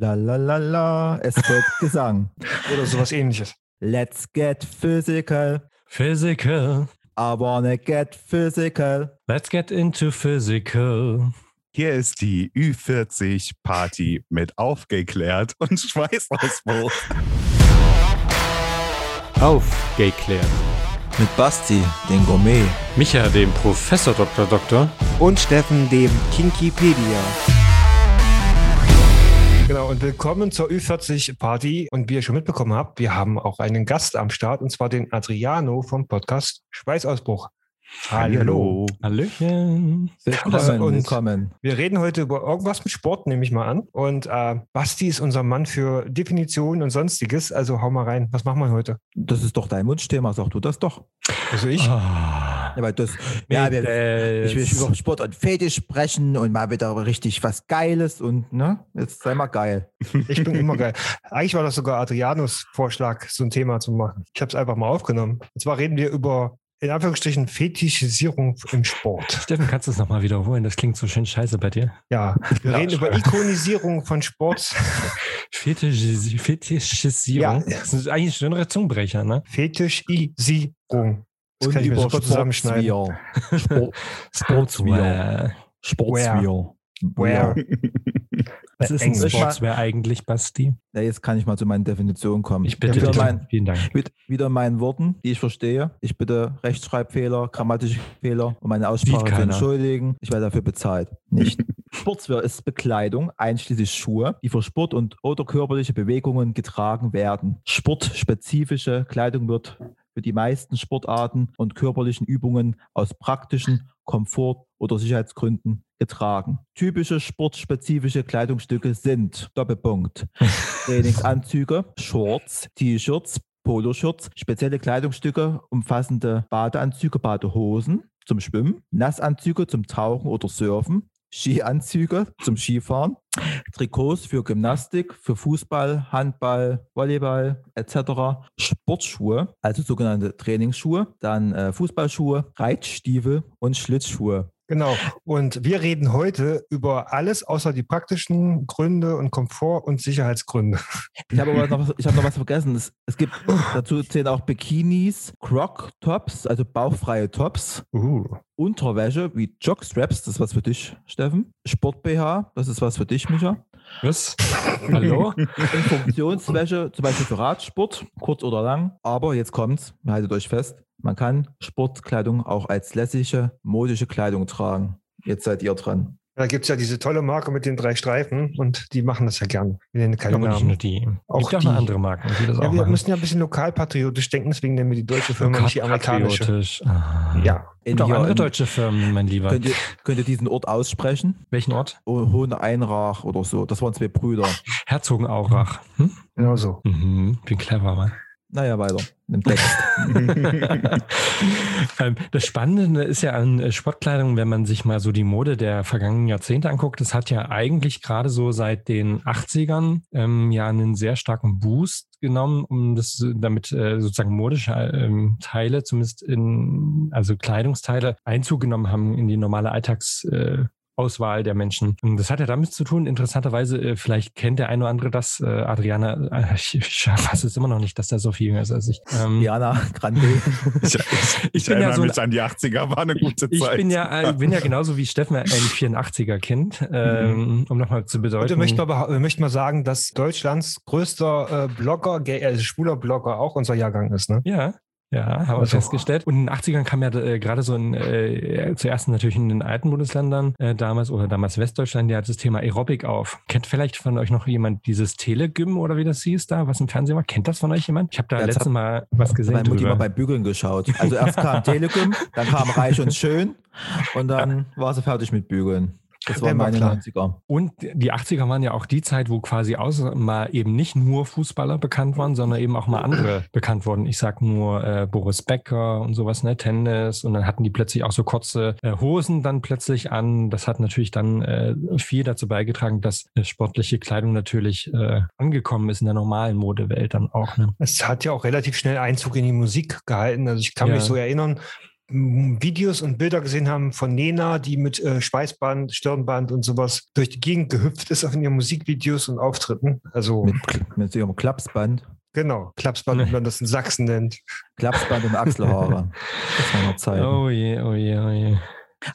La la la la, es wird Gesang. Oder sowas ähnliches. Let's get physical. Physical. I wanna get physical. Let's get into physical. Hier ist die Ü40-Party mit aufgeklärt und Schweißausbruch. Aufgeklärt. Mit Basti, den Gourmet. Micha, dem Professor Dr. Doktor. Und Steffen, dem Kinkipedia. Genau, und willkommen zur Ü40-Party. Und wie ihr schon mitbekommen habt, wir haben auch einen Gast am Start, und zwar den Adriano vom Podcast Schweißausbruch. Hallo. Hallöchen. Willkommen, Und- willkommen. Wir reden heute über irgendwas mit Sport, nehme ich mal an. Und äh, Basti ist unser Mann für Definition und Sonstiges. Also hau mal rein. Was machen wir heute? Das ist doch dein Wunschthema, sag du das doch. Also ich. Ah, Ja, weil das, ja, wir, ich will über Sport und Fetisch sprechen und mal wieder richtig was Geiles und, ne? Jetzt sei mal geil. Ich bin immer geil. Eigentlich war das sogar Adrianos Vorschlag, so ein Thema zu machen. Ich habe es einfach mal aufgenommen. Und zwar reden wir über, in Anführungsstrichen, Fetischisierung im Sport. Steffen, kannst du es nochmal wiederholen? Das klingt so schön scheiße bei dir. Ja, wir Ja, reden über Ikonisierung von Sport. Fetischis Fetischisierung. Ja. Das ist eigentlich ein schönerer Zungenbrecher, ne? Fetischisierung. Das und kann ich mir super zusammenschneiden. Sportswear. Sport, Sportswear. Sportswear. Where? Was ist. Sportswear eigentlich, Basti? Ja, jetzt kann ich mal zu meinen Definitionen kommen. Ich bitte wieder, dich. mein, Vielen Dank. mit, wieder meinen Worten, die ich verstehe. Ich bitte Rechtschreibfehler, grammatische Fehler und meine Aussprache zu entschuldigen. Ich werde dafür bezahlt. Nicht. Sportswear ist Bekleidung, einschließlich Schuhe, die für Sport und oder körperliche Bewegungen getragen werden. Sportspezifische Kleidung wird für die meisten Sportarten und körperlichen Übungen aus praktischen Komfort- oder Sicherheitsgründen getragen. Typische sportspezifische Kleidungsstücke sind Doppelpunkt. Trainingsanzüge, Shorts, T-Shirts, Poloshirts, spezielle Kleidungsstücke umfassende Badeanzüge, Badehosen zum Schwimmen, Nassanzüge zum Tauchen oder Surfen, Skianzüge zum Skifahren, Trikots für Gymnastik, für Fußball, Handball, Volleyball etc., Sportschuhe, also sogenannte Trainingsschuhe, dann äh, Fußballschuhe, Reitstiefel und Schlitzschuhe. Genau. Und wir reden heute über alles außer die praktischen Gründe und Komfort- und Sicherheitsgründe. Ich habe aber noch, was- ich habe noch was vergessen. Es, es gibt dazu zählen auch Bikinis, Croc-Tops, also bauchfreie Tops, Uh. Unterwäsche wie Jockstraps, das ist was für dich, Steffen. Sport-BH, das ist was für dich, Micha. Was? Hallo? Funktionswäsche, zum Beispiel für Radsport, kurz oder lang. Aber jetzt kommt's, haltet euch fest, man kann Sportkleidung auch als lässige, modische Kleidung tragen. Jetzt seid ihr dran. Da gibt es ja diese tolle Marke mit den drei Streifen und die machen das ja gern. Wir nennen keine Aber nicht die. Auch Gibt auch noch die. andere Marken, die das Ja, auch wir machen. müssen ja ein bisschen lokalpatriotisch denken, deswegen nennen wir die deutsche Firma, nicht die amerikanische. Patriotisch. Ah. Ja. Gibt auch andere deutsche Firmen, mein Lieber. Könnt ihr, könnt ihr diesen Ort aussprechen? Welchen Ort? Oh, Hohen Einrach oder so. Das waren zwei Brüder. Herzogenaurach. Hm? Genau so. Mhm. Bin clever, Mann. Naja, weiter. Im Text. ähm, das Spannende ist ja an äh, Sportkleidung, wenn man sich mal so die Mode der vergangenen Jahrzehnte anguckt, das hat ja eigentlich gerade so seit den 80ern ähm, ja einen sehr starken Boost genommen, um das damit äh, sozusagen modische ähm, Teile, zumindest in, also Kleidungsteile, Einzug genommen haben in die normale Alltags- äh, Auswahl der Menschen. Und das hat ja damit zu tun, interessanterweise, äh, vielleicht kennt der eine oder andere das, äh, Adriana, äh, ich, ich weiß es immer noch nicht, dass der so viel jünger ist als ich. Ähm, Diana Grande. Ich, ich, Ich bin ja erinnere so ein- mich an die 80er, war eine gute Ich Zeit. bin ja, äh, bin ja genauso wie Steffen ein 84er-Kind, ähm, um nochmal zu Und bedeuten. wir möchten, mal, möchten mal sagen, dass Deutschlands größter äh, Blogger, gay, äh, schwuler Blogger auch unser Jahrgang ist. Ne? ja, ja, haben wir Also- festgestellt. Und in den 80ern kam ja äh, gerade so in, äh, zuerst natürlich in den alten Bundesländern äh, damals oder damals Westdeutschland ja das Thema Aerobic auf. Kennt vielleicht von euch noch jemand dieses Telegym oder wie das hieß da, was im Fernsehen war? Kennt das von euch jemand? Ich habe da Ja, letztes Mal was gesehen. Meine Mutti mal beim Bügeln geschaut. Also erst kam Telekom, dann kam Reich und Schön und dann war sie fertig mit Bügeln. Das waren mal meine klar. 90er. Und die 80er waren ja auch die Zeit, wo quasi außer mal eben nicht nur Fußballer bekannt waren, sondern eben auch mal andere bekannt wurden. Ich sag nur äh, Boris Becker und sowas, ne, Tennis. Und dann hatten die plötzlich auch so kurze äh, Hosen dann plötzlich an. Das hat natürlich dann äh, viel dazu beigetragen, dass äh, sportliche Kleidung natürlich äh, angekommen ist in der normalen Modewelt dann auch. Ne? Es hat ja auch relativ schnell Einzug in die Musik gehalten. Also ich kann Ja. mich so erinnern, Videos und Bilder gesehen haben von Nena, die mit äh, Schweißband, Stirnband und sowas durch die Gegend gehüpft ist auf in ihren Musikvideos und Auftritten. Also Mit, mit ihrem Klapsband. genau, Klapsband, wie man das in Sachsen nennt. Klapsband und Achselhaare. Das war noch Zeit. Oh je, oh je, oh je.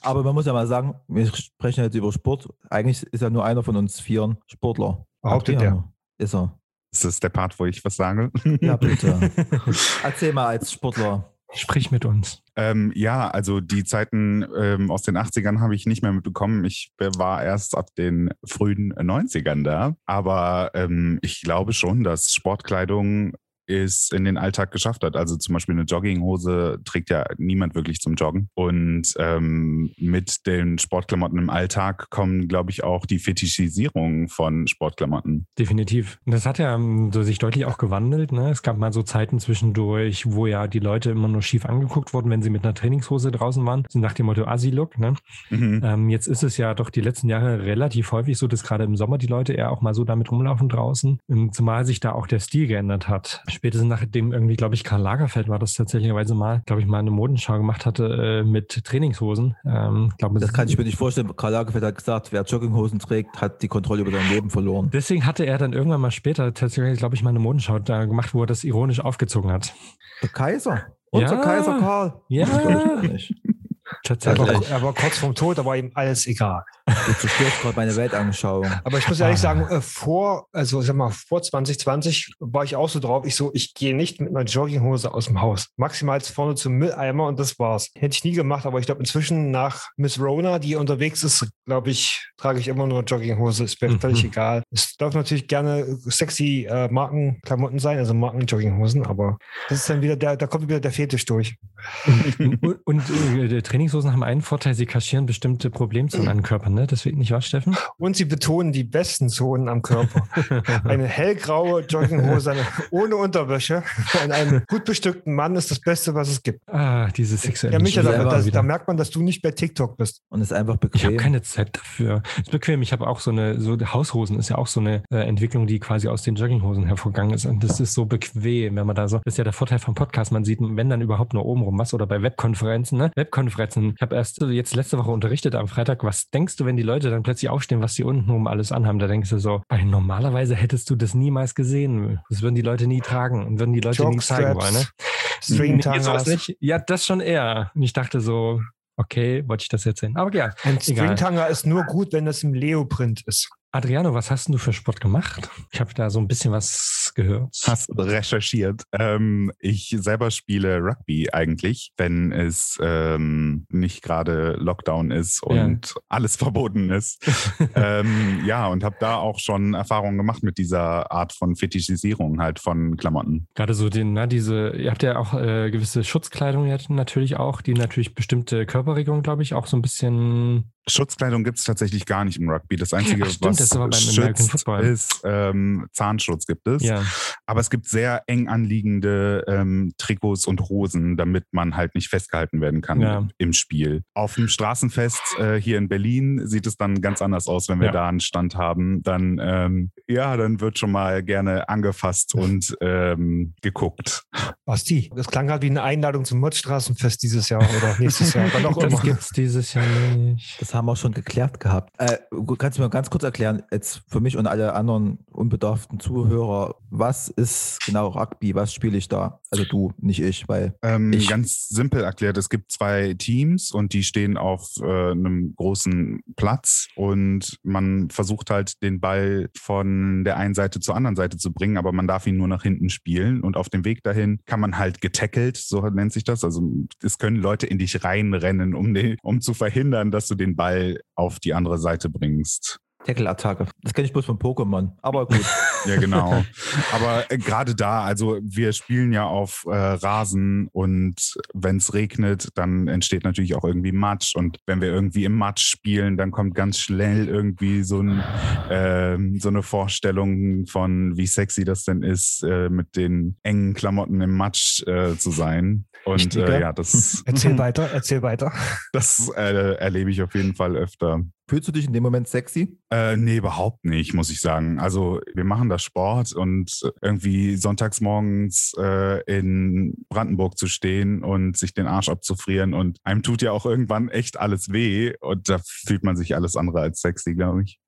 Aber man muss ja mal sagen, wir sprechen jetzt über Sport. Eigentlich ist ja nur einer von uns Vieren Sportler. Behauptet Adriano. Ist er. Ist das der Part, wo ich was sage? Ja, bitte. Erzähl mal als Sportler. Sprich mit uns. Ähm, ja, also die Zeiten ähm, aus den 80ern habe ich nicht mehr mitbekommen. Ich war erst ab den frühen 90ern da. Aber ähm, ich glaube schon, dass Sportkleidung es in den Alltag geschafft hat. Also zum Beispiel eine Jogginghose trägt ja niemand wirklich zum Joggen. Und ähm, mit den Sportklamotten im Alltag kommen, glaube ich, auch die Fetischisierung von Sportklamotten. Definitiv. Das hat ja ähm, so sich deutlich auch gewandelt. Ne? Es gab mal so Zeiten zwischendurch, wo ja die Leute immer nur schief angeguckt wurden, wenn sie mit einer Trainingshose draußen waren. So nach dem Motto Assi-Look. Ne? Mhm. Ähm, jetzt ist es ja doch die letzten Jahre relativ häufig so, dass gerade im Sommer die Leute eher auch mal so damit rumlaufen draußen. Ähm, Zumal sich da auch der Stil geändert hat. Spätestens nachdem irgendwie, glaube ich, Karl Lagerfeld war das tatsächlicherweise mal, glaube ich, mal eine Modenschau gemacht hatte äh, mit Trainingshosen. Ähm, glaube, Das kann ich mir nicht vorstellen. Karl Lagerfeld hat gesagt, wer Jogginghosen trägt, hat die Kontrolle über sein Leben verloren. Deswegen hatte er dann irgendwann mal später tatsächlich, glaube ich, mal eine Modenschau da gemacht, wo er das ironisch aufgezogen hat. Der Kaiser. Unser Ja. Kaiser Karl. Ja. Das glaub ich nicht. Er Tatsächlich. war, er war kurz vorm Tod, aber ihm alles egal. Du zerstörst gerade meine Weltanschauung. Aber ich muss ehrlich Ah. sagen, äh, vor, also sag mal, vor 2020 war ich auch so drauf, ich so, ich gehe nicht mit einer Jogginghose aus dem Haus. Maximal vorne zum Mülleimer und das war's. Hätte ich nie gemacht, aber ich glaube inzwischen nach Miss Rona, die unterwegs ist, glaube ich, trage ich immer nur Jogginghose. Ist mir Mhm. völlig egal. Es darf natürlich gerne sexy äh, Markenklamotten sein, also Marken-Jogginghosen, aber das ist dann wieder der, da kommt wieder der Fetisch durch. Und, und äh, die Trainingshosen haben einen Vorteil, sie kaschieren bestimmte Problemzonen an den Körper, ne? Deswegen nicht wahr, Steffen? Und sie betonen die besten Zonen am Körper. Eine hellgraue Jogginghose ohne Unterwäsche an einem gut bestückten Mann ist das Beste, was es gibt. ah, diese sexuelle Ja, Micha, da, selber da, da merkt man, dass du nicht bei TikTok bist. Und ist einfach Ich habe bequem. keine Zeit dafür. Ist bequem. Ich habe auch so eine, so Haushosen ist ja auch so eine äh, Entwicklung, die quasi aus den Jogginghosen hervorgegangen ist. Und das ist so bequem, wenn man da so, das ist ja der Vorteil vom Podcast, man sieht, wenn dann überhaupt nur oben rum was oder bei Webkonferenzen, ne? Webkonferenzen. Ich habe erst so jetzt letzte Woche unterrichtet am Freitag, was denkst du, wenn die Leute dann plötzlich aufstehen, was sie unten um alles anhaben? Da denkst du so, normalerweise hättest du das niemals gesehen. Das würden die Leute nie tragen und würden die Leute nie zeigen wollen, ne? String Nee, nicht. Ja, das schon eher. Und ich dachte so, okay, wollte ich das jetzt sehen. Aber ja, Ein. Stringtanger ist nur gut, wenn das im Leoprint ist. Adriano, was hast du für Sport gemacht? Ich habe da so ein bisschen was gehört. Hast recherchiert. Ähm, ich selber spiele Rugby eigentlich, wenn es ähm, nicht gerade Lockdown ist und alles verboten ist. ähm, ja, und habe da auch schon Erfahrungen gemacht mit dieser Art von Fetischisierung halt von Klamotten. Gerade so den, na, diese, ihr habt ja auch äh, gewisse Schutzkleidung jetzt natürlich auch, die natürlich bestimmte Körperregung, glaube ich, auch so ein bisschen. Schutzkleidung gibt es tatsächlich gar nicht im Rugby. Das Einzige, Ach, stimmt, was das ist aber beim American schützt, Football. ist ähm, Zahnschutz gibt es. Ja. Aber es gibt sehr eng anliegende ähm, Trikots und Hosen, damit man halt nicht festgehalten werden kann Ja. im Spiel. Auf dem Straßenfest äh, hier in Berlin sieht es dann ganz anders aus, wenn wir Ja. da einen Stand haben. Dann, ähm, ja, dann wird schon mal gerne angefasst und ähm, geguckt. Basti, das klang gerade wie eine Einladung zum Mottstraßenfest dieses Jahr oder nächstes Jahr. Wann auch Das immer. gibt's dieses Jahr nicht. Das haben wir schon geklärt gehabt. Äh, kannst du mir ganz kurz erklären, jetzt für mich und alle anderen unbedarften Zuhörer, was ist genau Rugby? Was spiele ich da? Also du, nicht ich, weil Ähm, Ich- ganz simpel erklärt, es gibt zwei Teams und die stehen auf äh, einem großen Platz und man versucht halt den Ball von der einen Seite zur anderen Seite zu bringen, aber man darf ihn nur nach hinten spielen und auf dem Weg dahin kann man halt getackelt, so nennt sich das. Also es können Leute in dich reinrennen, um, den, um zu verhindern, dass du den Ball auf die andere Seite bringst. Tackle-Attacke. Das kenne ich bloß von Pokémon. Aber gut. Ja, genau. Aber äh, gerade da, also wir spielen ja auf äh, Rasen und wenn es regnet, dann entsteht natürlich auch irgendwie Matsch. Und wenn wir irgendwie im Matsch spielen, dann kommt ganz schnell irgendwie so, ein, ähm, so eine Vorstellung von, wie sexy das denn ist, äh, mit den engen Klamotten im Matsch äh, zu sein. Und äh, ja, das, Erzähl weiter, erzähl weiter. das äh, erlebe ich auf jeden Fall öfter. Fühlst du dich in dem Moment sexy? Äh, nee, überhaupt nicht, muss ich sagen. Also wir machen das Sport und irgendwie sonntags morgens äh, in Brandenburg zu stehen und sich den Arsch abzufrieren und einem tut ja auch irgendwann echt alles weh und da fühlt man sich alles andere als sexy, glaube ich.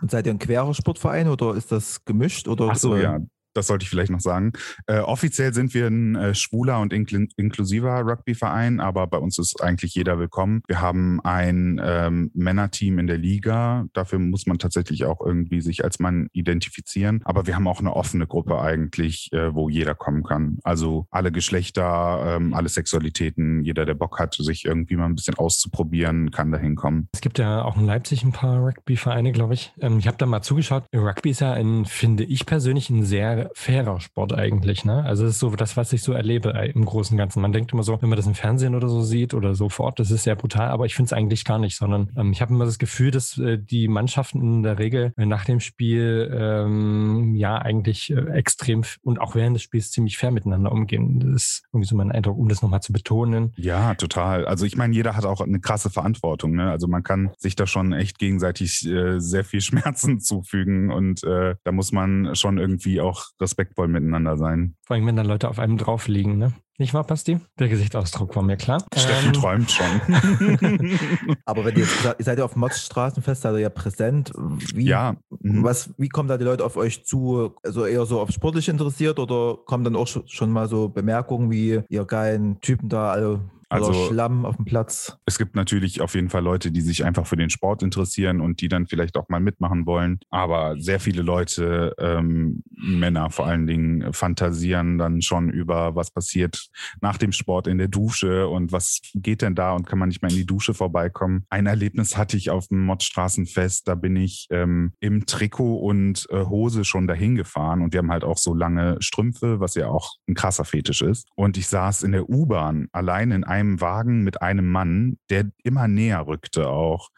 Und seid ihr ein querer Sportverein oder ist das gemischt? Oder, Ach so, äh, ja. Das sollte ich vielleicht noch sagen. Äh, offiziell sind wir ein äh, schwuler und inkl inklusiver Rugbyverein, aber bei uns ist eigentlich jeder willkommen. Wir haben ein ähm, Männerteam in der Liga. Dafür muss man tatsächlich auch irgendwie sich als Mann identifizieren. Aber wir haben auch eine offene Gruppe eigentlich, äh, wo jeder kommen kann. Also alle Geschlechter, ähm, alle Sexualitäten, jeder, der Bock hat, sich irgendwie mal ein bisschen auszuprobieren, kann da hinkommen. Es gibt ja auch in Leipzig ein paar Rugby-Vereine, glaube ich. Ähm, ich habe da mal zugeschaut. Rugby ist ja, ein, finde ich persönlich, ein sehr fairer Sport eigentlich. Ne? Also es ist so das, was ich so erlebe äh, im Großen und Ganzen. Man denkt immer so, wenn man das im Fernsehen oder so sieht oder so das ist sehr brutal, aber ich finde es eigentlich gar nicht, sondern ähm, ich habe immer das Gefühl, dass äh, die Mannschaften in der Regel äh, nach dem Spiel ähm, ja eigentlich äh, extrem und auch während des Spiels ziemlich fair miteinander umgehen. Das ist irgendwie so mein Eindruck, um das nochmal zu betonen. Ja, total. Also ich meine, jeder hat auch eine krasse Verantwortung. Ne? Also man kann sich da schon echt gegenseitig äh, sehr viel Schmerzen zufügen und äh, da muss man schon irgendwie auch respektvoll miteinander sein. Vor allem, wenn da Leute auf einem drauf liegen, ne? Nicht wahr, Basti? Der Gesichtsausdruck war mir klar. Steffen Ähm, träumt schon. Aber wenn ihr seid ja auf dem Motzstraßenfest, seid ihr ja präsent. Wie, ja. mhm. was, wie kommen da die Leute auf euch zu? Also eher so auf sportlich interessiert oder kommen dann auch schon, schon mal so Bemerkungen wie, ihr geilen Typen da, alle Also- also, Schlamm auf dem Platz? Es gibt natürlich auf jeden Fall Leute, die sich einfach für den Sport interessieren und die dann vielleicht auch mal mitmachen wollen. Aber sehr viele Leute, ähm, Männer vor allen Dingen, fantasieren dann schon über, was passiert nach dem Sport in der Dusche und was geht denn da und kann man nicht mal in die Dusche vorbeikommen. Ein Erlebnis hatte ich auf dem Mottstraßenfest, da bin ich ähm, im Trikot und äh, Hose schon dahin gefahren und wir haben halt auch so lange Strümpfe, was ja auch ein krasser Fetisch ist. Und ich saß in der U-Bahn allein in einem Wagen mit einem Mann, der immer näher rückte auch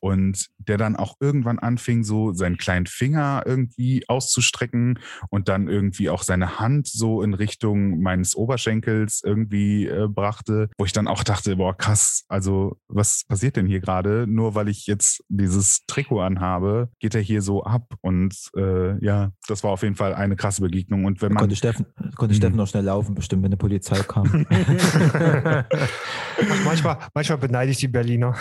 und der dann auch irgendwann anfing, so seinen kleinen Finger irgendwie auszustrecken und dann irgendwie auch seine Hand so in Richtung meines Oberschenkels irgendwie äh, brachte, wo ich dann auch dachte, boah, krass, also was passiert denn hier gerade? Nur weil ich jetzt dieses Trikot anhabe, geht er hier so ab und äh, ja, das war auf jeden Fall eine krasse Begegnung und wenn man Konnte Steffen, konnte Mhm. Steffen noch schnell laufen, bestimmt, wenn die Polizei kam. Ach, manchmal, manchmal beneide ich die Berliner.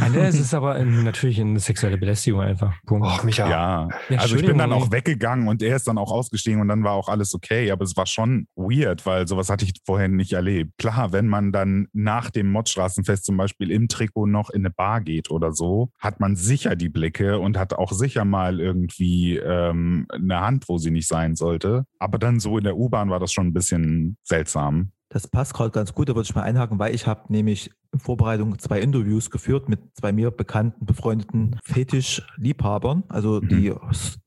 Ah, nee, es ist aber ähm, natürlich eine sexuelle Belästigung einfach. Punkt. Oh, Micha. Ja, Ja, also ich bin dann auch weggegangen und er ist dann auch ausgestiegen und dann war auch alles okay. Aber es war schon weird, weil sowas hatte ich vorher nicht erlebt. Klar, wenn man dann nach dem Mottstraßenfest zum Beispiel im Trikot noch in eine Bar geht oder so, hat man sicher die Blicke und hat auch sicher mal irgendwie ähm, eine Hand, wo sie nicht sein sollte. Aber dann so in der U-Bahn war das schon ein bisschen seltsam. Das passt gerade ganz gut, da würde ich mal einhaken, weil ich habe nämlich in Vorbereitung zwei Interviews geführt mit zwei mir bekannten, befreundeten Fetisch-Liebhabern, also die S-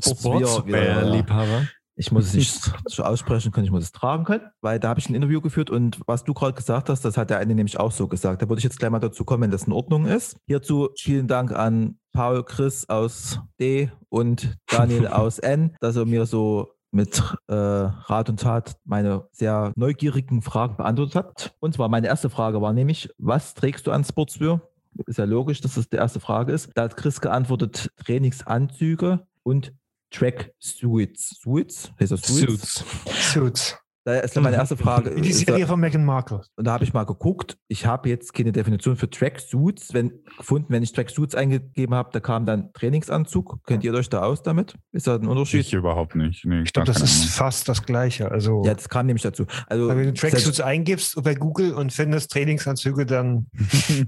Sportswear, wie- äh, Liebhaber. ich muss es nicht so aussprechen können, ich muss es tragen können, weil da habe ich ein Interview geführt und was du gerade gesagt hast, das hat der eine nämlich auch so gesagt. Da würde ich jetzt gleich mal dazu kommen, wenn das in Ordnung ist. Hierzu vielen Dank an Paul Chris aus D und Daniel aus N, dass er mir so mit äh, Rat und Tat meine sehr neugierigen Fragen beantwortet hat. Und zwar meine erste Frage war nämlich, was trägst du an Sportswear? Ist ja logisch, dass das die erste Frage ist. Da hat Chris geantwortet, Trainingsanzüge und Track-Suits. Suits? Heißt das Suits? Suits. Suits. Da ist meine erste Frage. Wie die Serie da- von Meghan Markle. Und da habe ich mal geguckt. Ich habe jetzt keine Definition für Tracksuits wenn, gefunden. Wenn ich Tracksuits eingegeben habe, da kam dann Trainingsanzug. Kennt ihr euch da aus damit? Ist da ein Unterschied? Ich überhaupt nicht. Nee, Ich glaube, das ist Ahnung. fast das Gleiche. Also, Ja, das kam nämlich dazu. Also, wenn du Tracksuits eingibst bei Google und findest Trainingsanzüge, dann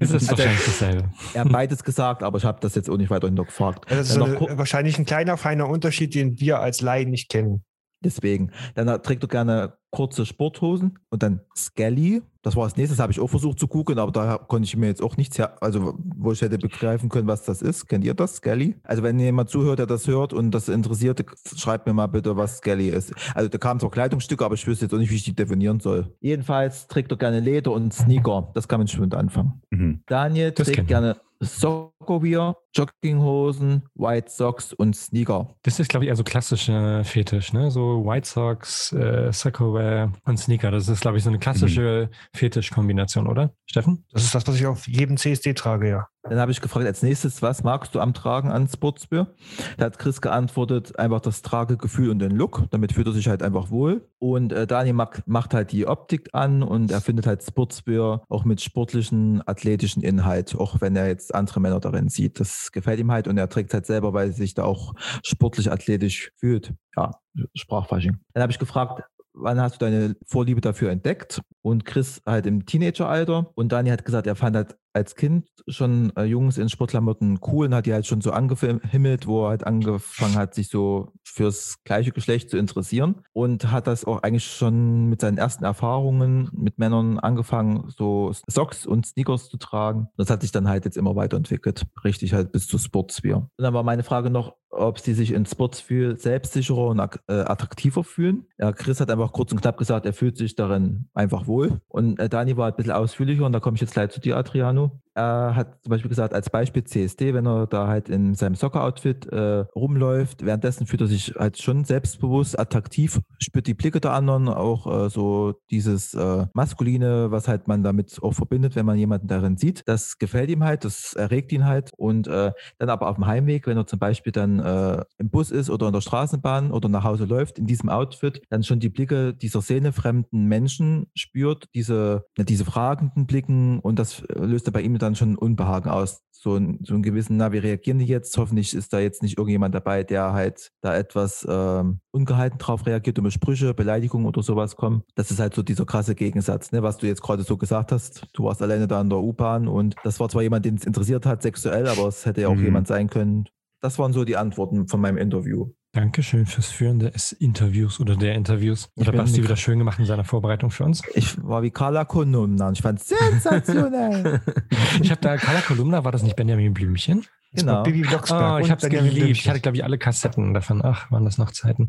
ist Also- wahrscheinlich dasselbe. er hat beides gesagt, aber ich habe das jetzt auch nicht weiter hinterfragt. das ist eine, wahrscheinlich ein kleiner, feiner Unterschied, den wir als Laien nicht kennen. Deswegen. Dann trägt er gerne kurze Sporthosen und dann Skelly. Das war das nächste, das habe ich auch versucht zu googeln, aber da konnte ich mir jetzt auch nichts her, also wo ich hätte begreifen können, was das ist. Kennt ihr das, Skelly? Also wenn jemand zuhört, der das hört und das interessiert, schreibt mir mal bitte, was Skelly ist. Also da kamen zwar Kleidungsstücke, aber ich wüsste jetzt auch nicht, wie ich die definieren soll. Jedenfalls trägt er gerne Leder und Sneaker. Das kann man schon mit anfangen. Mhm. Daniel trägt gerne Soccerwear Jogginghosen, White Socks und Sneaker. Das ist, glaube ich, also klassischer Fetisch, ne? So White Socks, äh, Saccowear und Sneaker. Das ist, glaube ich, so eine klassische Fetischkombination, oder? Steffen? Das ist das, was ich auf jedem CSD trage, ja. Dann habe ich gefragt, als nächstes, was magst du am Tragen an Sportswear? Da hat Chris geantwortet, einfach das Tragegefühl und den Look. Damit fühlt er sich halt einfach wohl. Und äh, Daniel mag, macht halt die Optik an und er findet halt Sportswear auch mit sportlichen, athletischen Inhalt, auch wenn er jetzt andere Männer darin sieht. Das gefällt ihm halt und er trägt halt selber, weil er sich da auch sportlich, athletisch fühlt. Ja, Sprachfasching. Dann habe ich gefragt, wann hast du deine Vorliebe dafür entdeckt? Und Chris halt im Teenageralter. Und Dani hat gesagt, er fand halt als Kind schon äh, Jungs in Sportklamotten cool und hat die halt schon so angehimmelt, wo er halt angefangen hat, sich so fürs gleiche Geschlecht zu interessieren und hat das auch eigentlich schon mit seinen ersten Erfahrungen mit Männern angefangen, so Socks und Sneakers zu tragen. Das hat sich dann halt jetzt immer weiterentwickelt, richtig halt bis zu Sportswear. Und dann war meine Frage noch, ob sie sich in Sportswear selbstsicherer und äh, attraktiver fühlen. Ja, Chris hat einfach kurz und knapp gesagt, er fühlt sich darin einfach wohl. Und äh, Dani war ein bisschen ausführlicher und da komme ich jetzt gleich zu dir, Adriano. Er hat zum Beispiel gesagt, als Beispiel CSD, wenn er da halt in seinem Soccer-Outfit äh, rumläuft, währenddessen fühlt er sich halt schon selbstbewusst, attraktiv, spürt die Blicke der anderen, auch äh, so dieses äh, Maskuline, was halt man damit auch verbindet, wenn man jemanden darin sieht. Das gefällt ihm halt, das erregt ihn halt. Und äh, dann aber auf dem Heimweg, wenn er zum Beispiel dann äh, im Bus ist oder in der Straßenbahn oder nach Hause läuft, in diesem Outfit, dann schon die Blicke dieser szenefremden Menschen spürt, diese, diese fragenden Blicken und das löst er bei ihm dann schon Unbehagen aus. So, ein, so einen gewissen, na, wie reagieren die jetzt? Hoffentlich ist da jetzt nicht irgendjemand dabei, der halt da etwas ähm, ungehalten drauf reagiert und mit Sprüche, Beleidigungen oder sowas kommen. Das ist halt so dieser krasse Gegensatz, ne, was du jetzt gerade so gesagt hast. Du warst alleine da in der U-Bahn und das war zwar jemand, den es interessiert hat, sexuell, aber es hätte ja auch mhm. jemand sein können. Das waren so die Antworten von meinem Interview. Dankeschön fürs Führen des Interviews oder der Interviews. Oder Basti wieder schön gemacht in seiner Vorbereitung für uns. Ich war wie Carla Kolumna und ich fand es sensationell. ich habe da, Carla Kolumna, war das nicht Benjamin Blümchen? Genau. Bibi Blocksberg. Oh, ich habe es geliebt. Ich hatte, glaube ich, alle Kassetten davon. Ach, waren das noch Zeiten.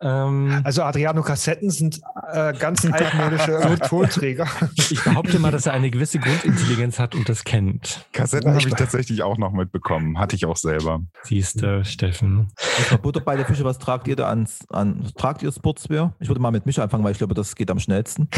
Ähm, also Adriano Kassetten sind äh, ganz altmodische Tonträger. ich behaupte mal, dass er eine gewisse Grundintelligenz hat und das kennt. Kassetten habe ich tatsächlich auch noch mitbekommen. Hatte ich auch selber. Siehst du, Steffen. Also Butter bei der Fische, was tragt ihr da an, an tragt ihr Sportswear? Ich würde mal mit mich anfangen, weil ich glaube, das geht am schnellsten.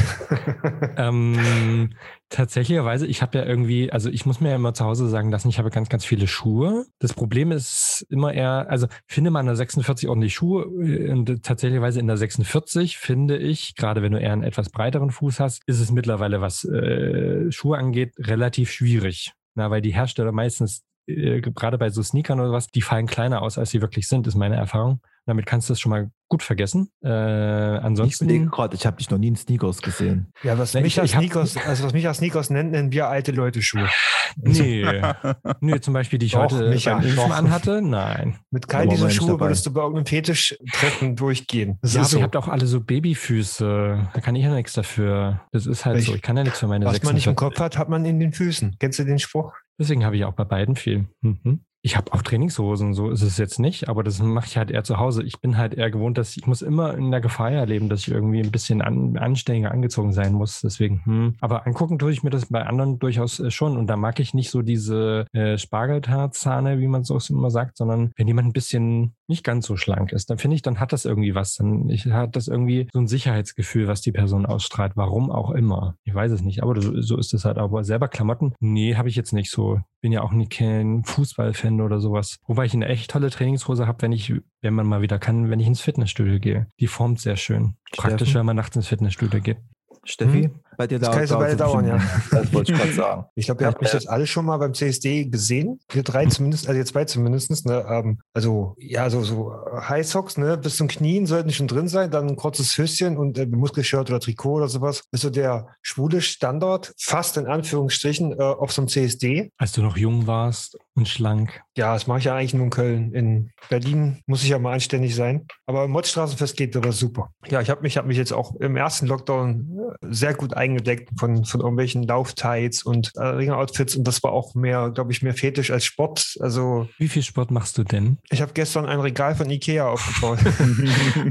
ähm, tatsächlicherweise, ich habe ja irgendwie, also ich muss mir ja immer zu Hause sagen lassen, ich habe ganz, ganz viele Schuhe. Das Problem ist immer eher, also finde man in der 46 ordentlich Schuhe äh, und tatsächlicherweise in der 46 finde ich, gerade wenn du eher einen etwas breiteren Fuß hast, ist es mittlerweile, was äh, Schuhe angeht, relativ schwierig. Na, weil die Hersteller meistens äh, gerade bei so Sneakern oder was, die fallen kleiner aus, als sie wirklich sind, ist meine Erfahrung. Damit kannst du es schon mal gut vergessen. Äh, ansonsten. Ich gerade, ich habe dich noch nie in Sneakers gesehen. Ja, was mich als Sneakers, also was mich als Sneakers nennt, nennen wir alte Leute Schuhe. Nee. nee, zum Beispiel, die ich doch, heute Micha, beim Impfen anhatte. Nein. Mit keinem dieser Schuhe würdest du bei irgendeinem Fetisch-Treffen durchgehen. Das ja, aber so. ihr habt auch alle so Babyfüße. Da kann ich ja nichts dafür. Das ist halt ich, so. Ich kann ja nichts für meine Was man nicht im Kopf hat, hat man in den Füßen. Kennst du den Spruch? Deswegen habe ich auch bei beiden viel. Mhm. Ich habe auch Trainingshosen, so ist es jetzt nicht, aber das mache ich halt eher zu Hause. Ich bin halt eher gewohnt, dass ich muss immer in der Gefahr erleben, dass ich irgendwie ein bisschen an, anständiger angezogen sein muss. Deswegen, hm. Aber angucken tue ich mir das bei anderen durchaus äh, schon. Und da mag ich nicht so diese äh, Spargeltaarzahne, wie man so immer sagt, sondern wenn jemand ein bisschen nicht ganz so schlank ist, dann finde ich, dann hat das irgendwie was. Dann ich, hat das irgendwie so ein Sicherheitsgefühl, was die Person ausstrahlt. Warum auch immer. Ich weiß es nicht, aber so, so ist es halt. Aber selber Klamotten, nee, habe ich jetzt nicht so. Bin ja auch nie kein Fußballfan oder sowas. Wobei ich eine echt tolle Trainingshose habe, wenn ich, wenn man mal wieder kann, wenn ich ins Fitnessstudio gehe. Die formt sehr schön. Praktisch, wenn man nachts ins Fitnessstudio geht. Steffi? Hm? Bei dir dauert es dauern, ja. Das wollte ich gerade sagen. Ich glaube, ihr habt mich jetzt alle schon mal beim CSD gesehen. Wir drei zumindest, also ihr zwei zumindest. Ne? Ähm, also, ja, so, so High Socks, ne? bis zum Knien sollten schon drin sein, dann ein kurzes Höschen und äh, Muskelshirt oder Trikot oder sowas. Das ist so der schwule Standard, fast in Anführungsstrichen, äh, auf so einem CSD. Als du noch jung warst und schlank. Ja, das mache ich ja eigentlich nur in Köln. In Berlin muss ich ja mal anständig sein. Aber im Mottstraßenfest geht das super. Ja, ich habe mich, hab mich jetzt auch im ersten Lockdown äh, sehr gut eingedeckt von, von irgendwelchen Lauftights und äh, Ringeroutfits und das war auch mehr, glaube ich, mehr Fetisch als Sport. Also Wie viel Sport machst du denn? Ich habe gestern ein Regal von Ikea aufgebaut.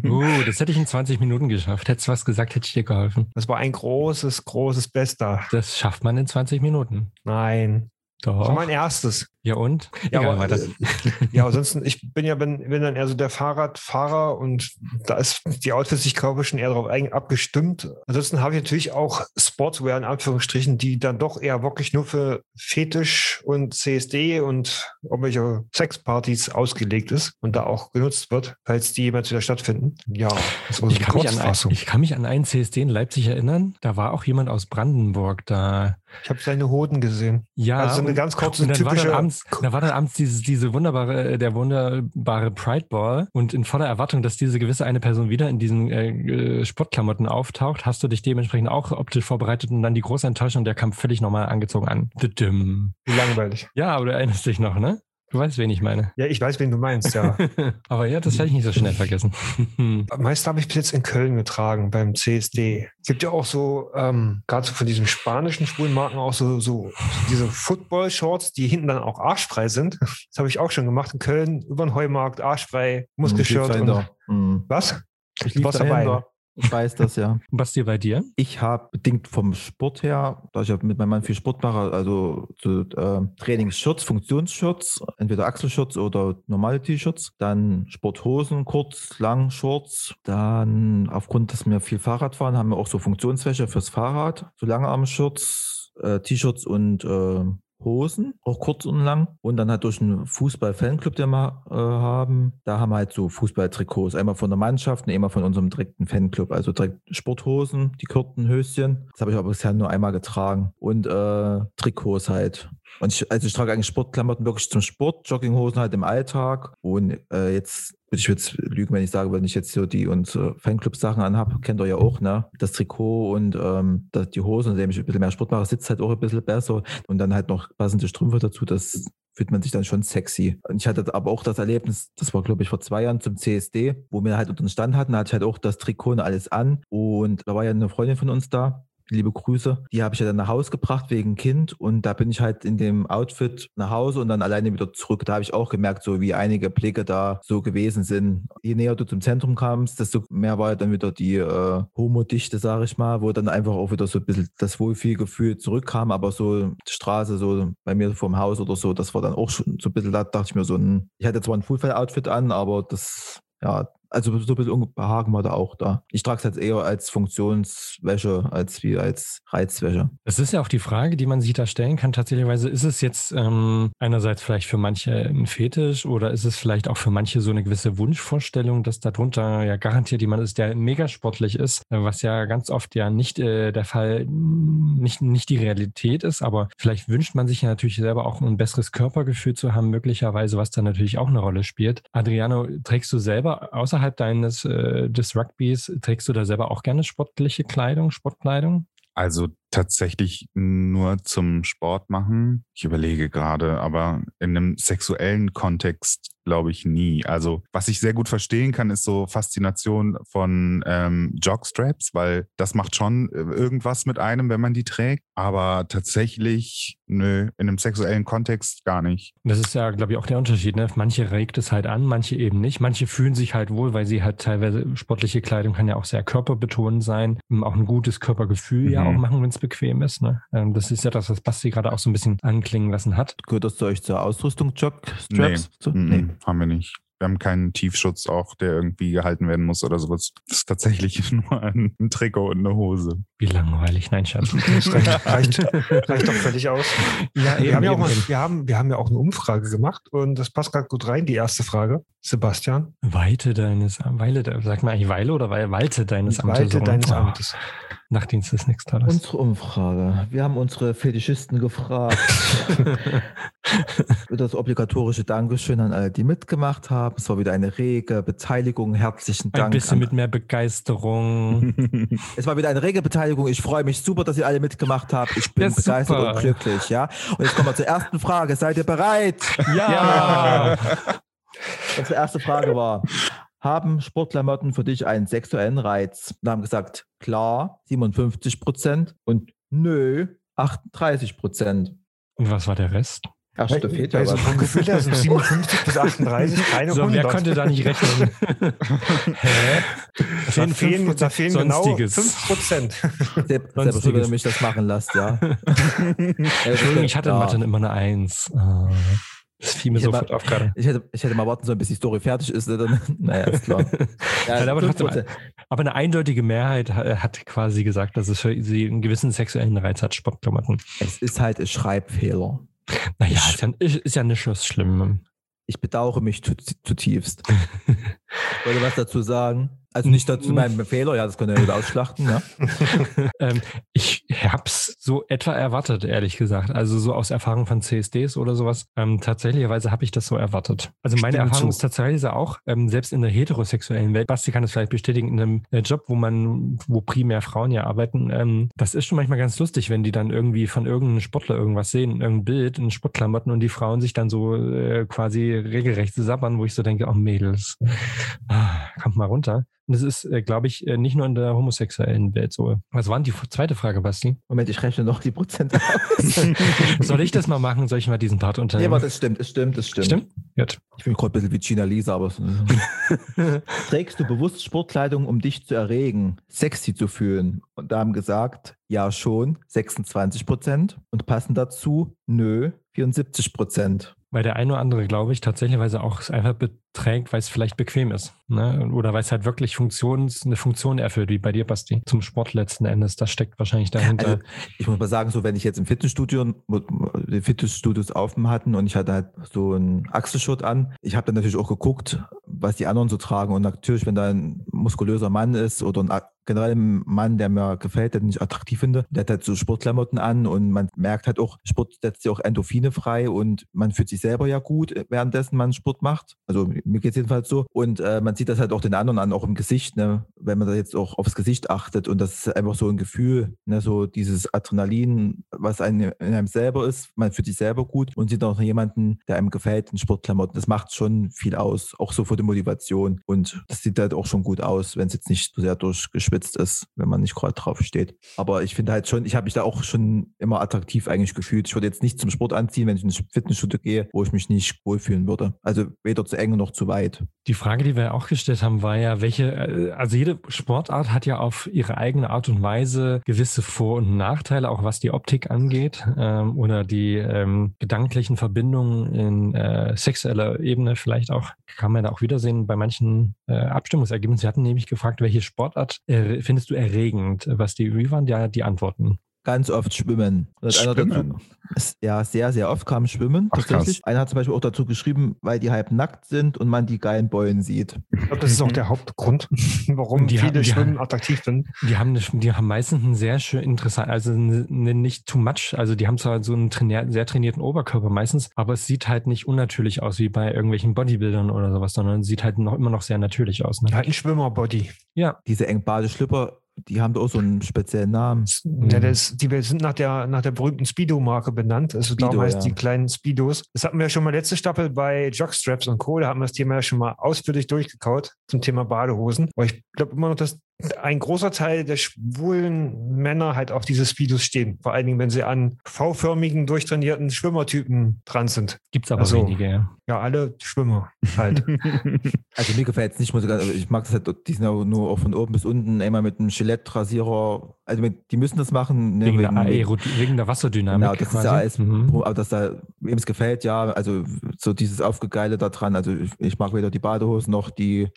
uh, das hätte ich in 20 Minuten geschafft. Hättest du was gesagt, hätte ich dir geholfen. Das war ein großes, großes Bester. Das schafft man in 20 Minuten. Nein. Das Doch. war mein erstes. Ja und? Ja, Egal, aber, äh, ja, ansonsten, ich bin ja bin, bin dann eher so der Fahrradfahrer und da ist die Outfits, ich glaube, schon eher darauf abgestimmt. Ansonsten habe ich natürlich auch Sportswear in Anführungsstrichen, die dann doch eher wirklich nur für Fetisch und CSD und irgendwelche Sexpartys ausgelegt ist und da auch genutzt wird, falls die jemals wieder stattfinden. Ja, das war so Ich kann, mich an, ich kann mich an einen CSD in Leipzig erinnern. Da war auch jemand aus Brandenburg da. Ich habe seine Hoden gesehen. Ja, Also so eine ganz kurze, und dann war typische. dann abends, da war dann abends dieses, diese wunderbare, äh, der wunderbare Pride Ball und in voller Erwartung, dass diese gewisse eine Person wieder in diesen äh, äh, Sportklamotten auftaucht, hast du dich dementsprechend auch optisch vorbereitet und dann die große Enttäuschung, der kam völlig normal angezogen an. Wie langweilig. Ja, aber du erinnerst dich noch, ne? Du weißt, wen ich meine. Ja, ich weiß, wen du meinst, ja. aber ja, das werde ich nicht so schnell vergessen. Meist habe ich bis jetzt in Köln getragen beim CSD. Gibt ja auch so, ähm, gerade so von diesen spanischen schwulen Marken auch so, so diese Football-Shorts, die hinten dann auch arschfrei sind. Das habe ich auch schon gemacht in Köln, über den Heumarkt, arschfrei, Muskelshirt und dahinter. Hm. was? Ich lief warst dabei. Ich weiß das ja. Was dir bei dir? Ich habe bedingt vom Sport her, da ich ja mit meinem Mann viel Sport mache, also so, äh, Trainingsshirts, Funktionsshirts, entweder Achselshirts oder normale T-Shirts, dann Sporthosen, kurz, lang, Shorts, dann aufgrund, dass wir viel Fahrrad fahren, haben wir auch so Funktionswäsche fürs Fahrrad, so Langarm-Shirts, äh, T-Shirts und äh, Hosen, auch kurz und lang. Und dann halt durch einen Fußball-Fanclub, den wir äh, haben, da haben wir halt so Fußballtrikots. Einmal von der Mannschaft und einmal von unserem direkten Fanclub. Also direkt Sporthosen, die kurzen Höschen. Das habe ich aber bisher nur einmal getragen. Und äh, Trikots halt. Und ich, also ich trage eigentlich Sportklamotten wirklich zum Sport, Jogginghosen halt im Alltag. Und äh, jetzt ich jetzt lügen, wenn ich sage, wenn ich jetzt so die unsere Fanclub-Sachen anhabe, kennt ihr ja auch, ne? Das Trikot und ähm, das, die Hosen, indem ich ein bisschen mehr Sport mache, sitzt halt auch ein bisschen besser. Und dann halt noch passende Strümpfe dazu, das fühlt man sich dann schon sexy. Und ich hatte aber auch das Erlebnis, das war glaube ich vor zwei Jahren zum CSD, wo wir halt unseren Stand hatten, da hatte ich halt auch das Trikot und alles an. Und da war ja eine Freundin von uns da, liebe Grüße. Die habe ich ja dann nach Hause gebracht wegen Kind und da bin ich halt in dem Outfit nach Hause und dann alleine wieder zurück. Da habe ich auch gemerkt, so wie einige Blicke da so gewesen sind. Je näher du zum Zentrum kamst, desto mehr war dann wieder die äh, Homodichte, sage ich mal, wo dann einfach auch wieder so ein bisschen das Wohlfühlgefühl zurückkam. Aber so die Straße, so bei mir vorm Haus oder so, das war dann auch schon so ein bisschen, da dachte ich mir so ein, ich hatte zwar ein Fullfell-Outfit an, aber das, ja, also so ein bisschen Unbehagen war da auch da. Ich trage es jetzt eher als Funktionswäsche als wie als Reizwäsche. Das ist ja auch die Frage, die man sich da stellen kann. Tatsächlich ist es jetzt ähm, einerseits vielleicht für manche ein Fetisch oder ist es vielleicht auch für manche so eine gewisse Wunschvorstellung, dass darunter ja garantiert jemand ist, der mega sportlich ist, äh, was ja ganz oft ja nicht äh, der Fall, nicht, nicht die Realität ist, aber vielleicht wünscht man sich ja natürlich selber auch ein besseres Körpergefühl zu haben, möglicherweise, was da natürlich auch eine Rolle spielt. Adriano, trägst du selber außerhalb deines äh, des Rugbys, trägst du da selber auch gerne sportliche Kleidung, Sportkleidung? Also tatsächlich nur zum Sport machen. Ich überlege gerade, aber in einem sexuellen Kontext glaube ich nie. Also was ich sehr gut verstehen kann, ist so Faszination von ähm, Jogstraps, weil das macht schon äh, irgendwas mit einem, wenn man die trägt. Aber tatsächlich, nö, in einem sexuellen Kontext gar nicht. Das ist ja, glaube ich, auch der Unterschied. Ne? Manche regt es halt an, manche eben nicht. Manche fühlen sich halt wohl, weil sie halt teilweise sportliche Kleidung kann ja auch sehr körperbetont sein, auch ein gutes Körpergefühl ja Mhm. auch machen, wenn es bequem ist. Ne? Ähm, Das ist ja das, was Basti gerade auch so ein bisschen anklingen lassen hat. Gehört das zu euch zur Ausrüstung, Jogstraps? Nee. So? Mhm, Haben wir nicht. Wir haben keinen Tiefschutz auch, der irgendwie gehalten werden muss oder sowas. Das ist tatsächlich nur ein, ein Trikot und eine Hose. Wie langweilig. Nein, Schatz. Das reicht, reicht, reicht doch völlig aus. ja, Wir haben, ja auch mal, wir, haben, wir haben ja auch eine Umfrage gemacht und das passt gerade gut rein, die erste Frage. Sebastian, Weite deines, Weile, sagt man eigentlich Weile oder Wei- Walte deines Amtes? Weite so. deines Oh, Amtes. Nachtdienst ist nichts Tolles. Unsere Umfrage. Wir haben unsere Fetischisten gefragt. das obligatorische Dankeschön an alle, die mitgemacht haben. Es war wieder eine rege Beteiligung. Herzlichen Ein Dank. bisschen an, mit mehr Begeisterung. es war wieder eine rege Beteiligung. Ich freue mich super, dass ihr alle mitgemacht habt. Ich bin Ja, begeistert super. und glücklich. Ja? Und jetzt kommen wir zur ersten Frage. Seid ihr bereit? ja. Unsere erste Frage war, haben Sportklamotten für dich einen sexuellen Reiz? Wir haben gesagt, klar, 57 Prozent und nö, 38 Prozent. Und was war der Rest? Ach, da fehlt ja also was. vom Gefühl her sind 57 bis 38 keine So, 100. wer konnte da nicht rechnen? Hä? da Fehlen fehlen, 5% da fehlen genau Sonstiges. 5 Prozent. Selbst, wenn ihr mich das machen lasst, ja. Entschuldigung, ich hatte in ja. Mathe immer eine Eins. Ah, Das fiel mir Ich hätte sofort auf gerade. Ich hätte, ich hätte mal warten sollen, bis die Story fertig ist. ne, Dann, naja, ist klar. Nein, aber 5%. trotzdem, Aber eine eindeutige Mehrheit ha- hat quasi gesagt, dass es für sie einen gewissen sexuellen Reiz hat, Sportklamotten. Es ist halt ein Schreibfehler. Naja, ist ja, ist, ja nicht was Schlimmes. Ich bedauere mich zu- zutiefst. Wollte was dazu sagen? Also nicht dazu meinem Fehler, ja, das könnt ihr wieder ausschlachten. Ne? ähm, ich hab's so etwa erwartet, ehrlich gesagt. Also so aus Erfahrung von CSDs oder sowas. Ähm, tatsächlicherweise habe ich das so erwartet. Also meine Stimmt Erfahrung zu. ist tatsächlich auch, ähm, selbst in der heterosexuellen Welt, Basti kann es vielleicht bestätigen, in einem äh, Job, wo man, wo primär Frauen ja arbeiten, ähm, das ist schon manchmal ganz lustig, wenn die dann irgendwie von irgendeinem Sportler irgendwas sehen, irgendein Bild in Sportklamotten und die Frauen sich dann so äh, quasi regelrecht sabbern, wo ich so denke, oh Mädels, ah, kommt mal runter. Und das ist, äh, glaube ich, äh, nicht nur in der homosexuellen Welt so. Was war denn die zweite Frage, Basti? Moment, ich rechne noch die Prozente aus. Soll ich das mal machen? Soll ich mal diesen Part unternehmen? aber das stimmt, das stimmt, das stimmt. Stimmt? Gut. Ich bin gerade ein bisschen wie Gina Lisa, aber. Trägst du bewusst Sportkleidung, um dich zu erregen, sexy zu fühlen? Und da haben gesagt, ja schon, 26 Prozent. Und passen dazu, nö, 74 Prozent. Weil der eine oder andere, glaube ich, tatsächlicherweise auch es einfach beträgt, weil es vielleicht bequem ist. Ne? Oder weil es halt wirklich Funktions, eine Funktion erfüllt, wie bei dir, Basti. Zum Sport letzten Endes. Das steckt wahrscheinlich dahinter. Also, ich muss mal sagen, so wenn ich jetzt im Fitnessstudio, die Fitnessstudios offen hatten und ich hatte halt so einen Achselschutz an, ich habe dann natürlich auch geguckt, was die anderen so tragen. Und natürlich, wenn da ein muskulöser Mann ist oder ein generell ein Mann, der mir gefällt, den ich attraktiv finde, der hat halt so Sportklamotten an und man merkt halt auch, Sport setzt ja auch Endorphine frei und man fühlt sich selber ja gut, währenddessen man Sport macht. Also mir geht es jedenfalls so. Und äh, man sieht das halt auch den anderen an, auch im Gesicht, ne? wenn man da jetzt auch aufs Gesicht achtet und das ist einfach so ein Gefühl, ne? so dieses Adrenalin, was einem, in einem selber ist, man fühlt sich selber gut und sieht auch jemanden, der einem gefällt in Sportklamotten. Das macht schon viel aus, auch so für die Motivation und das sieht halt auch schon gut aus, wenn es jetzt nicht so sehr durchgeschwitzt ist, wenn man nicht gerade drauf steht. Aber ich finde halt schon, ich habe mich da auch schon immer attraktiv eigentlich gefühlt. Ich würde jetzt nicht zum Sport anziehen, wenn ich in ein Fitnessstudio gehe, wo ich mich nicht wohlfühlen würde. Also weder zu eng noch zu weit. Die Frage, die wir auch gestellt haben, war ja, welche, äh, also jede Sportart hat ja auf ihre eigene Art und Weise gewisse Vor- und Nachteile, auch was die Optik angeht ähm, oder die ähm, gedanklichen Verbindungen in äh, sexueller Ebene vielleicht auch, kann man da auch wiedersehen bei manchen äh, Abstimmungsergebnissen. Wir hatten nämlich gefragt, welche Sportart äh, findest du erregend? Was die, wie waren ja die Antworten? Ganz oft schwimmen. Schwimmen? Dazu, ja, sehr, sehr oft kam Schwimmen Ach, tatsächlich. Einer hat zum Beispiel auch dazu geschrieben, weil die halb nackt sind und man die geilen Beulen sieht. Ich glaube, das ist auch der Hauptgrund, warum Die viele haben- Schwimmen haben- attraktiv finden. Die haben, eine, die haben meistens einen sehr schön interessant, also eine, eine nicht too much. Also die haben zwar so einen trainier, sehr trainierten Oberkörper meistens, aber es sieht halt nicht unnatürlich aus wie bei irgendwelchen Bodybuildern oder sowas, sondern es sieht halt noch immer noch sehr natürlich aus. Ne? Halt ein Schwimmerbody. Ja, Diese eng Schlüpper, die haben da auch so einen speziellen Namen. Ja, das, die sind nach der, nach der berühmten Speedo-Marke benannt. Also Speedo, heißt ja. die kleinen Speedos. Das hatten wir ja schon mal letzte Staffel bei Jockstraps und Co. Da haben wir das Thema ja schon mal ausführlich durchgekaut zum Thema Badehosen. Aber ich glaube immer noch, dass ein großer Teil der schwulen Männer halt auf diese Speedos stehen. Vor allen Dingen, wenn sie an V-förmigen, durchtrainierten Schwimmertypen dran sind. gibt's aber Also- wenige, ja. Ja, alle Schwimmer halt. Also mir gefällt es nicht, muss ich, ganz- ich mag das halt, die sind ja nur auch von oben bis unten immer mit einem Gillette-Rasierer. Also die müssen das machen. ne, Wegen, der, wegen- Aero, wegen der Wasserdynamik. Genau, das ist quasi. ja alles, Mhm. aber dass da, wem es gefällt, ja, also so dieses Aufgegeile da dran. Also ich, ich mag weder die Badehosen noch die,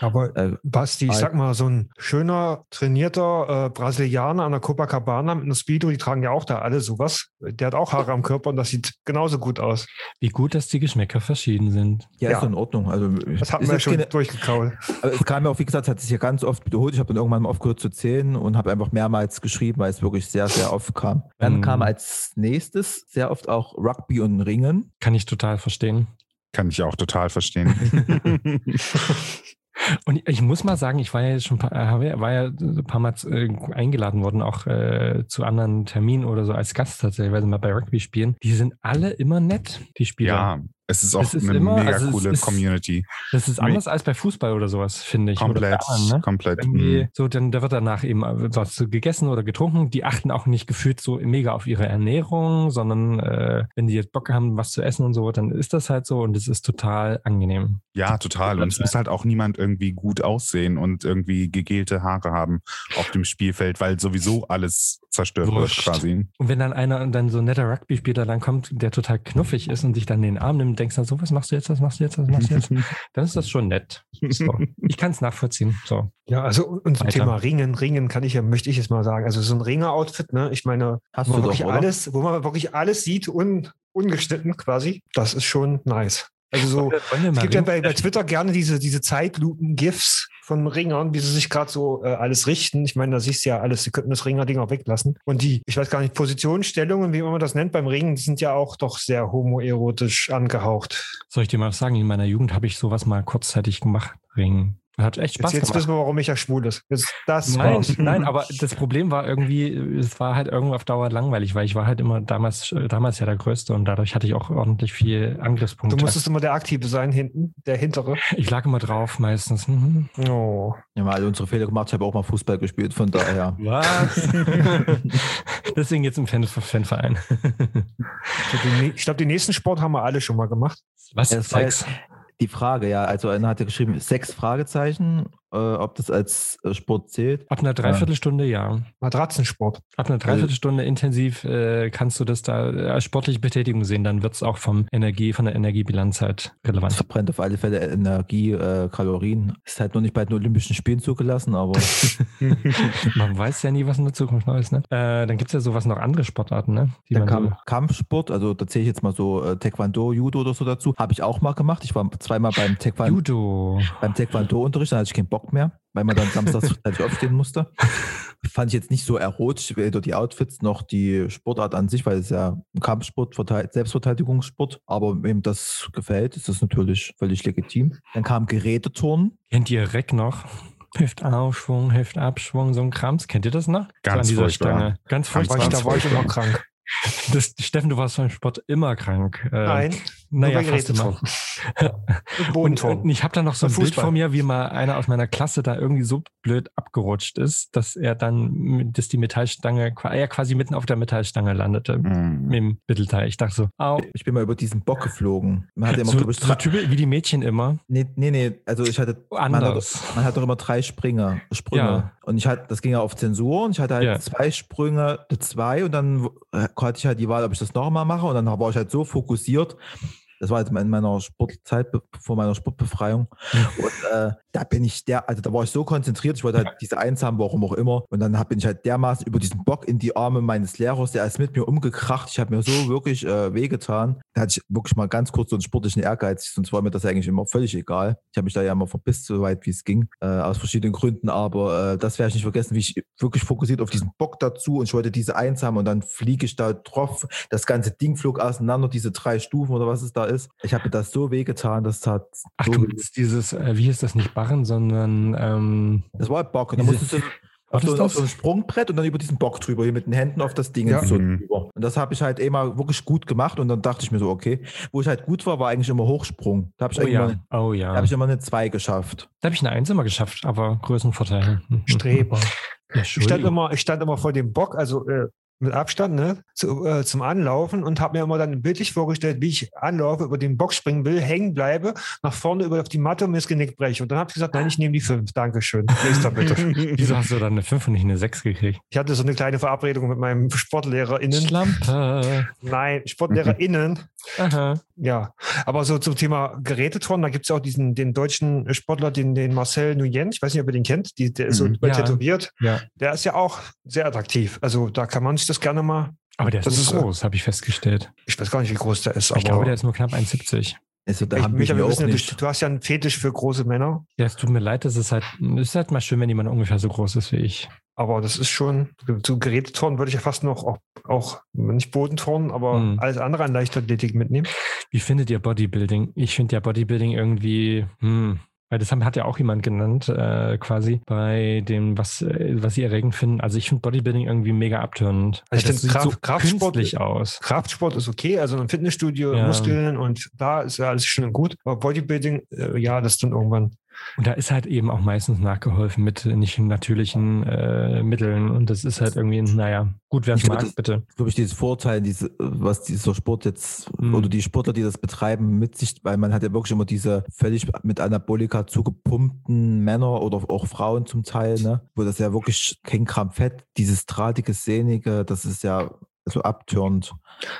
Aber äh, Basti, ich sag mal, so ein schöner, trainierter äh, Brasilianer an der Copacabana mit einer Speedo, die tragen ja auch da alle sowas. Der hat auch Haare am Körper und das sieht genauso gut aus. Wie gut, dass die Geschmäcker verschieden sind. ja, Ja. ist in Ordnung. Also Das hatten ist wir jetzt schon keine- durchgekaut. Aber es kam ja auch, wie gesagt, es hat sich ja ganz oft wiederholt. Ich habe dann irgendwann mal aufgehört zu zählen und habe einfach mehrmals geschrieben, weil es wirklich sehr, sehr oft kam. Dann Ähm. kam als nächstes sehr oft auch Rugby und Ringen. Kann ich total verstehen. Kann ich auch total verstehen. Und ich muss mal sagen, ich war ja jetzt schon ein paar, äh, war ja ein paar Mal äh, eingeladen worden, auch äh, zu anderen Terminen oder so als Gast tatsächlich, weil sie mal bei Rugby spielen. Die sind alle immer nett, die Spieler. ja, Es ist auch Es ist eine immer- mega also coole ist- Community. Das ist anders als bei Fußball oder sowas, finde ich. Komplett, Bahn, ne? komplett. Irgendwie mm. so, dann da wird danach eben was gegessen oder getrunken. Die achten auch nicht gefühlt so mega auf ihre Ernährung, sondern äh, wenn die jetzt Bock haben, was zu essen und so, dann ist das halt so und es ist total angenehm. Ja, total. Und es muss halt auch niemand irgendwie gut aussehen und irgendwie gegelte Haare haben auf dem Spielfeld, weil sowieso alles zerstört Wurscht. wird quasi. Und wenn dann einer dann so ein netter Rugby-Spieler dann kommt, der total knuffig ist und dich dann in den Arm nimmt, denkst dann so, was machst du jetzt, was machst du jetzt, was machst du jetzt? dann ist das schon nett. So. Ich kann es nachvollziehen. So. Ja, also und zum Weiter. Thema Ringen, Ringen kann ich ja, möchte ich jetzt mal sagen. Also so ein Ringer-Outfit, ne? Ich meine, Hast wo du man, doch, wirklich oder? alles, wo man wirklich alles sieht, un, ungeschnitten quasi, das ist schon nice. Also so, es gibt ja bei, bei Twitter gerne diese, diese Zeitlupen-GIFs von Ringern, wie sie sich gerade so äh, alles richten. Ich meine, da siehst du ja alles, sie könnten das Ringer-Ding auch weglassen. Und die, ich weiß gar nicht, Positionsstellungen, wie man das nennt beim Ringen, die sind ja auch doch sehr homoerotisch angehaucht. Soll ich dir mal was sagen? In meiner Jugend habe ich sowas mal kurzzeitig gemacht. Ringen. Hat echt Spaß Jetzt, jetzt gemacht. wissen wir, warum ich ja schwul ist. Jetzt, das Nein, nein, aber das Problem war irgendwie, es war halt irgendwo auf Dauer langweilig, weil ich war halt immer damals, damals ja der Größte und dadurch hatte ich auch ordentlich viel Du Angriffspunkte. musstest immer der Aktive sein hinten, der hintere. ich lag immer drauf meistens. Mhm. Oh. Wir haben alle unsere Fehler gemacht. Ich habe auch mal Fußball gespielt, von daher. Was? Deswegen jetzt im Fan Fanverein. Ich glaube, den nächsten Sport haben wir alle schon mal gemacht. Was? Ja, das Zeig's. heißt, die Frage, ja, also einer hat ja geschrieben, sechs Fragezeichen, äh, ob das als äh, Sport zählt. Ab einer Dreiviertelstunde, ja. Matratzensport. Ab einer Dreiviertelstunde intensiv äh, kannst du das da als sportliche Betätigung sehen. Dann wird es auch vom Energie, von der Energiebilanz halt Es relevant. verbrennt auf alle Fälle Energie, äh, Kalorien. Ist halt noch nicht bei den Olympischen Spielen zugelassen, aber Man weiß ja nie, was in der Zukunft noch ist. Ne? Äh, dann gibt es ja sowas noch andere Sportarten, ne? die dann man kam so Kampfsport, also da zähle ich jetzt mal so äh, Taekwondo, Judo oder so dazu. Habe ich auch mal gemacht. Ich war zweimal beim Taekwondo. Judo. beim Taekwondo-Unterricht, dann hatte ich keinen Bock mehr, weil man dann samstags frühzeitig aufstehen musste. Fand ich jetzt nicht so erotisch, weder die Outfits noch die Sportart an sich, weil es ja ein Kampfsport, Verteid- Selbstverteidigungssport. Aber wem das gefällt, ist das natürlich völlig legitim. Dann kam Geräteturnen. Kennt ihr Reck noch? Hüftaufschwung, Hüftabschwung, so ein Krams. Kennt ihr das noch? Ganz so an dieser furchtbar. Stange. Ganz furchtbar. da war ich immer krank. Das, Steffen, du warst beim Sport immer krank. Äh, Nein, naja, fast immer. Und Und, ich habe da noch so ein Und Bild Fußball. vor mir, wie mal einer aus meiner Klasse da irgendwie so blöd abgerutscht ist, dass er dann, dass die Metallstange, er quasi mitten auf der Metallstange landete. Mm. Im Mittelteil. Ich dachte so, au. Ich bin mal über diesen Bock geflogen. Man hatte immer, So, so drei- typisch wie die Mädchen immer. nee, nee, nee, also ich hatte, hat, Anders. man hat doch immer drei Springer, Sprünge. Ja. Und ich hatte, das ging ja auf Zensur und ich hatte halt Ja. zwei Sprünge, zwei und dann äh, hatte ich halt die Wahl, ob ich das nochmal mache und dann war ich halt so fokussiert. Das war jetzt in meiner Sportzeit, vor meiner Sportbefreiung. Und äh, da bin ich der, also da war ich so konzentriert, ich wollte halt diese Eins haben, warum auch immer. Und dann bin ich halt dermaßen über diesen Bock in die Arme meines Lehrers, der ist mit mir umgekracht. Ich habe mir so wirklich äh, wehgetan. Da hatte ich wirklich mal ganz kurz so einen sportlichen Ehrgeiz, sonst war mir das eigentlich immer völlig egal. Ich habe mich da ja immer verpisst, so weit wie es ging, äh, aus verschiedenen Gründen. Aber äh, das werde ich nicht vergessen, wie ich wirklich fokussiert auf diesen Bock dazu und ich wollte diese Eins haben und dann fliege ich da drauf. Das ganze Ding flog auseinander, diese drei Stufen oder was es da ist. Ich habe mir das so wehgetan, das tat Ach, so du meinst dieses, äh, wie ist das nicht Barren, sondern ähm, Das war ein Bock. Und dann musstest du auf so, auf das? so ein Sprungbrett und dann über diesen Bock drüber, hier mit den Händen auf das Ding Ja. so Mhm. drüber. Und das habe ich halt immer wirklich gut gemacht und dann dachte ich mir so, okay. Wo ich halt gut war, war eigentlich immer Hochsprung. Da habe ich, oh eigentlich ja, immer, oh da ja. hab ich immer eine 2 geschafft. Da habe ich eine Eins immer geschafft, aber Größenvorteil. Mhm. Streber. Ja, Ich stand, immer, ich stand immer vor dem Bock, also äh, mit Abstand, ne, zu, äh, zum Anlaufen und habe mir immer dann bildlich vorgestellt, wie ich anlaufe, über den Bock springen will, hängen bleibe, nach vorne über auf die Matte und mir das Genick breche. Und dann habe ich gesagt, nein, ich nehme die fünf. Dankeschön. Nächster bitte. Wieso hast du dann eine 5 und nicht eine 6 gekriegt? Ich hatte so eine kleine Verabredung mit meinem SportlehrerInnen. Schlampe. Nein, SportlehrerInnen. Aha. Ja, aber so zum Thema Geräteturnen, da gibt es auch diesen, den deutschen Sportler, den, den Marcel Nguyen, ich weiß nicht, ob ihr den kennt, die, der ist so Mhm. tätowiert. Ja. Der ist ja auch sehr attraktiv. Also da kann man sich das gerne mal, Aber der ist Das so ist, äh, groß, habe ich festgestellt. ich weiß gar nicht, wie groß der ist, ich aber glaube, der ist nur knapp 1,70. Also, da ich, haben Micha, wir wissen du, du hast ja einen Fetisch für große Männer, Ja, es tut mir leid, das ist halt, es ist halt mal schön, wenn jemand ungefähr so groß ist wie ich. aber das ist schon, zu Geräteturnen würde ich ja fast noch auch, auch nicht Bodenturnen, aber Mhm. alles andere an Leichtathletik mitnehmen. Wie findet ihr Bodybuilding? Ich finde ja Bodybuilding irgendwie, hm, Weil das hat ja auch jemand genannt, äh, quasi, bei dem, was, äh, was sie erregend finden. Also ich finde Bodybuilding irgendwie mega abtönend. Also ich finde Kraft, Kraftsport, künstlich aus. Kraftsport ist okay, also im Fitnessstudio, Ja. Muskeln und da ist ja alles schön und gut. Aber Bodybuilding, äh, ja, das dann irgendwann. Und da ist halt eben auch meistens nachgeholfen mit nicht natürlichen äh, Mitteln. Und das ist halt irgendwie, naja, gut, wer es glaub, mag, das- bitte. glaube ich, dieses Vorteil, diese, was dieser Sport jetzt Mhm. oder die Sportler, die das betreiben, mit sich, weil man hat ja wirklich immer diese völlig mit Anabolika zugepumpten Männer oder auch Frauen zum Teil, ne? wo das ja wirklich kein Gramm Fett, dieses drahtige, sehnige, das ist ja so abtörend.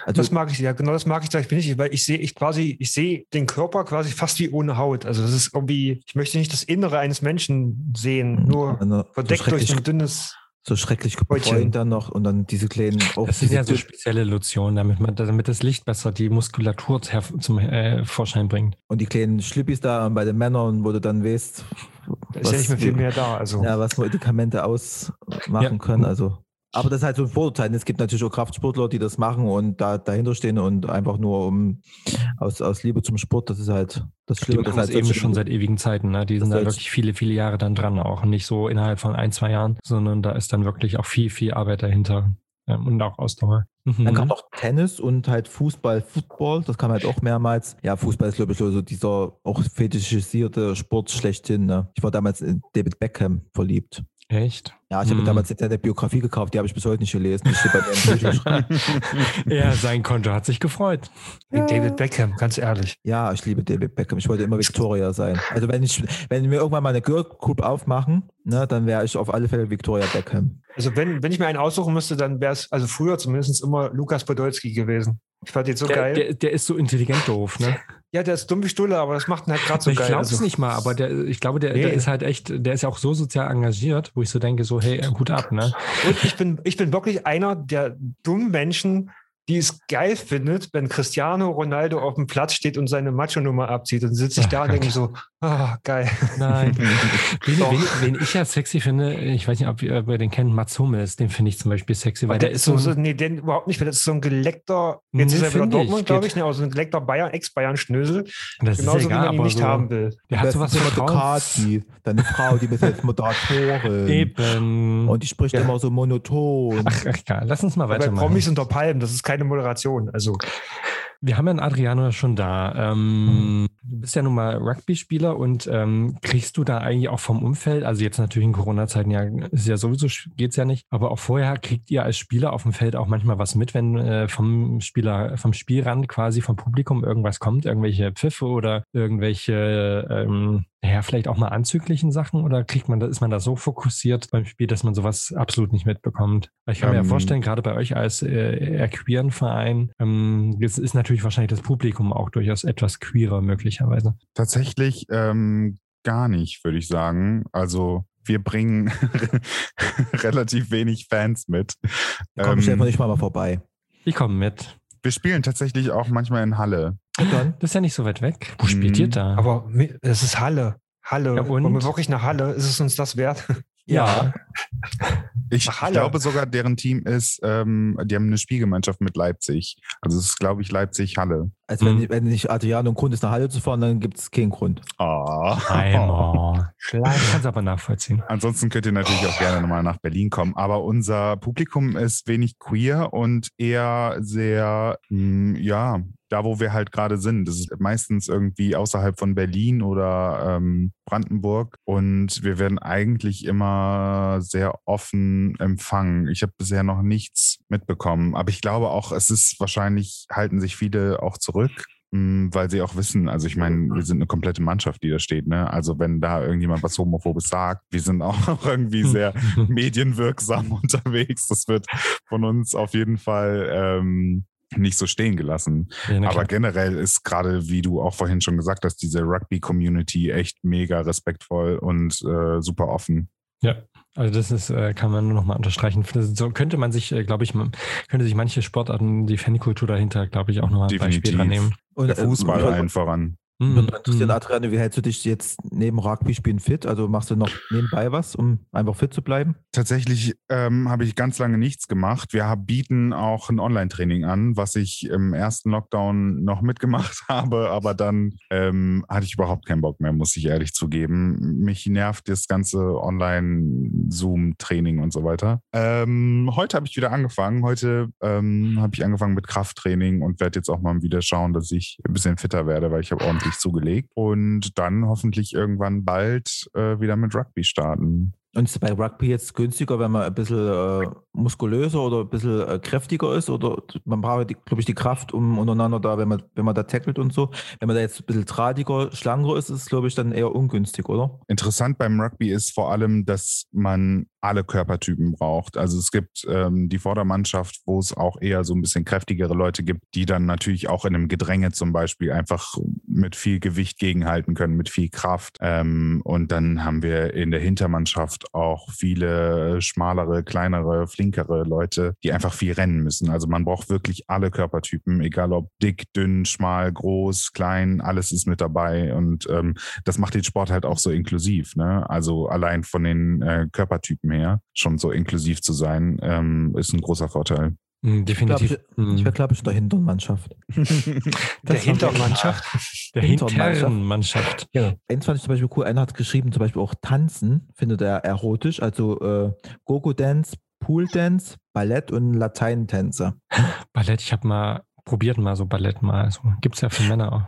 Also Das mag ich, ja, genau das mag ich gleich nicht, weil ich sehe, ich quasi, ich sehe den Körper quasi fast wie ohne Haut. Also das ist irgendwie, ich möchte nicht das Innere eines Menschen sehen, nur eine, verdeckt so durch schrecklich, ein dünnes. so schrecklich gebräunt dann noch und dann diese kleinen auch Das sind ja so spezielle Lotionen, damit man, damit das Licht besser die Muskulatur zum äh, Vorschein bringt. und die kleinen Schlippis da bei den Männern, wo du dann weißt, Da ist ja nicht mehr viel mehr da. Also ja, was Medikamente ausmachen Ja. können. Also, aber das ist halt so ein Vorteil. Es gibt natürlich auch Kraftsportler, die das machen und da dahinter stehen und einfach nur um aus, aus Liebe zum Sport. Das ist halt das Die Schlimme. machen Das das halt eben schon seit ewigen Zeiten. Ne? Die sind da wirklich viele, viele Jahre dann dran auch. Nicht so innerhalb von ein, zwei Jahren, sondern da ist dann wirklich auch viel, viel Arbeit dahinter. Ähm, und auch Ausdauer. Mhm. Dann kam noch Tennis und halt Fußball, Football. Das kam halt auch mehrmals. Ja, Fußball ist, glaube ich, so so dieser auch fetischisierte Sport schlechthin. Ne? Ich war damals in David Beckham verliebt. Echt? Ja, ich habe mir damals jetzt eine Biografie gekauft, die habe ich bis heute nicht gelesen. Ja, sein Konto hat sich gefreut. wie David Beckham, ganz ehrlich. Ja, ich liebe David Beckham. Ich wollte immer Victoria sein. Also wenn ich, wenn wir irgendwann mal eine Girl Group aufmachen, ne, dann wäre ich auf alle Fälle Victoria Beckham. Also wenn, wenn ich mir einen aussuchen müsste, dann wäre es also früher zumindest immer Lukas Podolski gewesen. Ich fand den so Der, geil. der, der ist so intelligent doof, ne? ja, der ist dumm wie Stulle, aber das macht ihn halt gerade so ich geil. glaube es Also, nicht mal, aber der, ich glaube, der, Nee. der ist halt echt, der ist ja auch so sozial engagiert, wo ich so denke, so, hey, Hut ab, ne? Und ich bin, ich bin wirklich einer der dummen Menschen, die es geil findet, wenn Cristiano Ronaldo auf dem Platz steht und seine Macho-Nummer abzieht. Dann sitze ich da und denke so, ah, geil. Nein. Wen, wen, wen ich ja sexy finde, ich weiß nicht, ob ihr, den kennt, Mats Hummels, den finde ich zum Beispiel sexy, weil Aber der, ist so, so, ein- nee, den überhaupt nicht, weil das ist so ein geleckter, jetzt Nee, ist er wieder. Dortmund, glaube ich, ne, aber so ein geleckter Bayern, Ex-Bayern-Schnösel. das Genauso ist wie egal, man ihn nicht so, haben will. der hat Das sowas ist Vertrauens. Ducati, deine Frau, die ist jetzt Moderatorin. Eben. Und die spricht Ja. immer so monoton. ach, ach, egal, lass uns mal Aber bei weitermachen. Promis unter Palmen, das ist keine Moderation. Also, Wir haben ja einen Adriano schon da. Ähm, Du bist ja nun mal Rugby-Spieler und ähm, kriegst du da eigentlich auch vom Umfeld, also jetzt natürlich in Corona-Zeiten ja, ist ja sowieso, geht's ja nicht, aber auch vorher kriegt ihr als Spieler auf dem Feld auch manchmal was mit, wenn äh, vom Spieler, vom Spielrand quasi vom Publikum irgendwas kommt, irgendwelche Pfiffe oder irgendwelche, ähm, ja, vielleicht auch mal anzüglichen Sachen oder kriegt man da, ist man da so fokussiert beim Spiel, dass man sowas absolut nicht mitbekommt? Ich kann mir ja Ähm, vorstellen, gerade bei euch als äh, queeren Verein, ähm, ist natürlich wahrscheinlich das Publikum auch durchaus etwas queerer möglicherweise. Tatsächlich ähm, gar nicht, würde ich sagen. Also wir bringen relativ wenig Fans mit. Komm ich Ähm, einfach nicht mal, mal vorbei. Ich komme mit. wir spielen tatsächlich auch manchmal in Halle. Dann? Das ist ja nicht so weit weg. Wo spielt ihr Mhm. da? aber es ist Halle. Halle. Ja, und? Wollen wir wirklich nach Halle? Ist es uns das wert? Ja. Ich, ich glaube sogar, deren Team ist, ähm, die haben eine Spielgemeinschaft mit Leipzig. Also es ist, glaube ich, Leipzig-Halle. Also wenn, Mhm. wenn nicht Adriano ein Grund ist, nach Halle zu fahren, dann gibt es keinen Grund. Oh. Einmal. Ich kann es aber nachvollziehen. Ansonsten könnt ihr natürlich auch gerne nochmal nach Berlin kommen. Aber unser Publikum ist wenig queer und eher sehr, mh, ja, da wo wir halt gerade sind. Das ist meistens irgendwie außerhalb von Berlin oder ähm, Brandenburg. Und wir werden eigentlich immer sehr offen empfangen. Ich habe bisher noch nichts mitbekommen. Aber ich glaube auch, es ist wahrscheinlich, halten sich viele auch zurück. mh, Weil sie auch wissen, also ich meine, wir sind eine komplette Mannschaft, die da steht, ne? Also wenn da irgendjemand was Homophobes sagt, wir sind auch irgendwie sehr medienwirksam unterwegs. Das wird von uns auf jeden Fall ähm, nicht so stehen gelassen. Ja, Aber klar. generell ist gerade, wie du auch vorhin schon gesagt hast, diese Rugby-Community echt mega respektvoll und äh, super offen. Ja, also das ist, äh, kann man nur noch mal unterstreichen. So könnte man sich, äh, glaube ich, man- könnte sich manche Sportarten, die Fankultur dahinter, glaube ich, auch noch mal ein Beispiel Definitiv. dran nehmen. Und, Der Fußball allen voran. Mhm. Würde mich interessieren, Mhm. Adrian, wie hältst du dich jetzt neben Rugby spielen fit? Also machst du noch nebenbei was, um einfach fit zu bleiben? Tatsächlich ähm, habe ich ganz lange nichts gemacht. Wir haben, bieten auch ein Online-Training an, was ich im ersten Lockdown noch mitgemacht habe, aber dann ähm, hatte ich überhaupt keinen Bock mehr, muss ich ehrlich zugeben. Mich nervt das ganze Online-Zoom-Training und so weiter. Ähm, heute habe ich wieder angefangen. Heute ähm, habe ich angefangen mit Krafttraining und werde jetzt auch mal wieder schauen, dass ich ein bisschen fitter werde, weil ich habe ordentlich zugelegt. Und dann hoffentlich irgendwann bald äh, wieder mit Rugby starten. Und ist bei Rugby jetzt günstiger, wenn man ein bisschen äh, muskulöser oder ein bisschen äh, kräftiger ist? Oder man braucht, glaube ich, die Kraft, um untereinander da, wenn man, wenn man da tackelt und so. Wenn man da jetzt ein bisschen drahtiger, schlanker ist, ist es, glaube ich, dann eher ungünstig, oder? Interessant beim Rugby ist vor allem, dass man alle Körpertypen braucht. Also es gibt ähm, die Vordermannschaft, wo es auch eher so ein bisschen kräftigere Leute gibt, die dann natürlich auch in einem Gedränge zum Beispiel einfach mit viel Gewicht gegenhalten können, mit viel Kraft. Ähm, und dann haben wir in der Hintermannschaft auch viele schmalere, kleinere, flinkere Leute, die einfach viel rennen müssen. Also man braucht wirklich alle Körpertypen, egal ob dick, dünn, schmal, groß, klein, alles ist mit dabei. Und ähm, das macht den Sport halt auch so inklusiv. Ne? Also allein von den äh, Körpertypen her schon so inklusiv zu sein, ähm, ist ein großer Vorteil. Mhm, Ich glaube, Definitiv. ich, Mhm. wäre, glaube ich, in der Hintermannschaft. Der Hintermannschaft. der Hintermannschaft. Mannschaft. Eins fand ich zum Beispiel cool, einer hat geschrieben, zum Beispiel auch Tanzen findet er erotisch, also äh, Gogo-Dance, Pool-Dance, Ballett und Lateinentänze. Ballett, ich habe mal probiert, mal so Ballett mal. Also, Gibt es ja für Männer auch.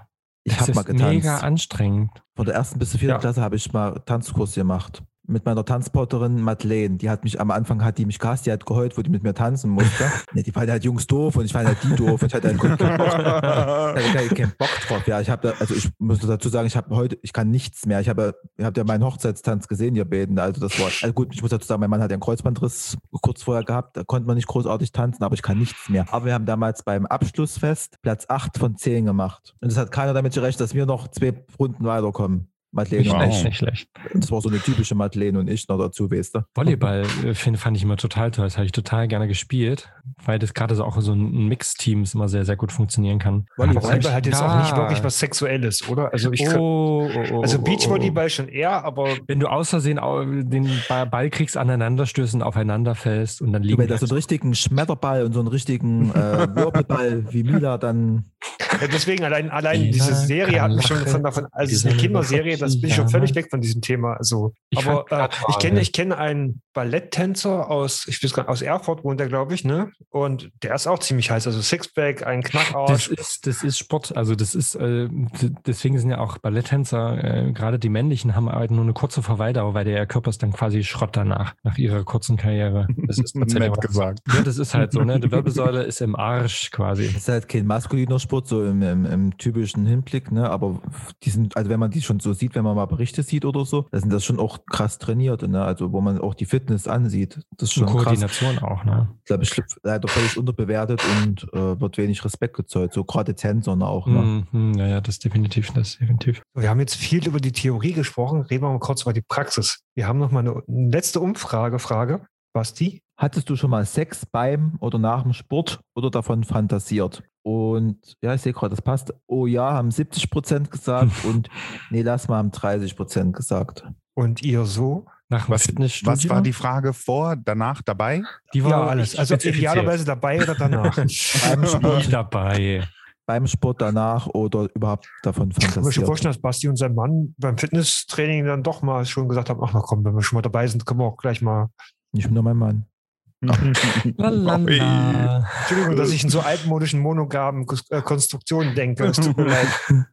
Ich Das habe ist mal getanzt. mega anstrengend. Von der ersten bis zur vierten Ja. Klasse habe ich mal Tanzkurs gemacht. Mit meiner Tanzporterin Madeleine. Die hat mich am Anfang hat die mich gehasst, die hat geheult, wo die mit mir tanzen musste. nee, die fand halt Jungs doof und ich fand halt die doof. Und ich hatte halt keinen Bock, ich hatte keinen- keinen Bock drauf. Ja, ich habe da, also ich muss dazu sagen, ich habe heute, ich kann nichts mehr. Ich habe, ihr habt ja meinen Hochzeitstanz gesehen, ihr beiden. Also das war, also gut, ich muss dazu sagen, mein Mann hat ja einen Kreuzbandriss kurz vorher gehabt. Da konnte man nicht großartig tanzen, aber ich kann nichts mehr. Aber wir haben damals beim Abschlussfest Platz 8 von 10 gemacht. Und es hat keiner damit gerechnet, dass wir noch zwei Runden weiterkommen. Madeleine Nicht schlecht, ich. nicht schlecht. Das war so eine typische Madeleine und ich noch dazu, weißt du? Volleyball äh, find, fand ich immer total toll. Das habe ich total gerne gespielt, weil das gerade so auch so ein Mix-Teams immer sehr, sehr gut funktionieren kann. Volleyball Volleyball hat jetzt auch nicht ja. wirklich was Sexuelles, oder? Also ich Oh, oh, oh, also oh, Beachvolleyball schon eher, aber Wenn du aus Versehen au- den Ba- Ball kriegst, aneinander stößt und aufeinander fällst und dann Du, liegen wenn das so einen richtigen Schmetterball und so einen richtigen äh, Wirbelball wie Mila, dann Ja, deswegen allein, allein diese Serie hat kann mich schon von davon, also es ist eine Kinderserie, das bin ich schon völlig weg von diesem Thema. Also, Ich aber äh, ich kenne, ne? ich kenne einen Balletttänzer aus, ich weiß gar nicht, aus Erfurt wohnt er, glaube ich, ne? Und der ist auch ziemlich heiß. Also Sixpack, ein Das Knackarsch. ist, das ist Sport, also das ist, äh, deswegen sind ja auch Balletttänzer, äh, gerade die männlichen, haben halt nur eine kurze Verweildauer, weil der Körper ist dann quasi Schrott danach, nach ihrer kurzen Karriere. Das ist tatsächlich Nett gesagt. Ja, das ist halt so, ne? Die Wirbelsäule ist im Arsch quasi. ist halt kein maskuliner Sport, so im, im, im typischen Hinblick, ne? Aber die sind, also wenn man die schon so sieht, wenn man mal Berichte sieht oder so, dann sind das schon auch krass trainierte, ne? Also wo man auch die Fitness ansieht. Das ist Und schon krass. Koordination auch, ne? glaube ich, leider völlig unterbewertet und äh, wird wenig Respekt gezollt. So gerade Tänzern auch. Ne? Mhm, ja, ja, das ist definitiv, das ist definitiv. Wir haben jetzt viel über die Theorie gesprochen, reden wir mal kurz über die Praxis. Wir haben noch mal eine letzte Umfrage, Frage. Basti? Hattest du schon mal Sex beim oder nach dem Sport oder davon fantasiert? Und ja, ich sehe gerade, das passt. Oh ja, haben 70 Prozent gesagt und nee, lass mal, haben 30 Prozent gesagt. Und ihr so? Nach Was, was war die Frage vor, danach, dabei? Die war Ja, alles. Also idealerweise dabei oder danach. Beim Sport, dabei. beim Sport danach oder überhaupt davon Ich kann mir schon fantasiert? vorstellen, dass Basti und sein Mann beim Fitnesstraining dann doch mal schon gesagt haben, ach na komm, wenn wir schon mal dabei sind, können wir auch gleich mal. Nicht nur mein Mann. Entschuldigung, dass ich in so altmodischen, monogamen äh, Konstruktionen denke. Es tut mir leid.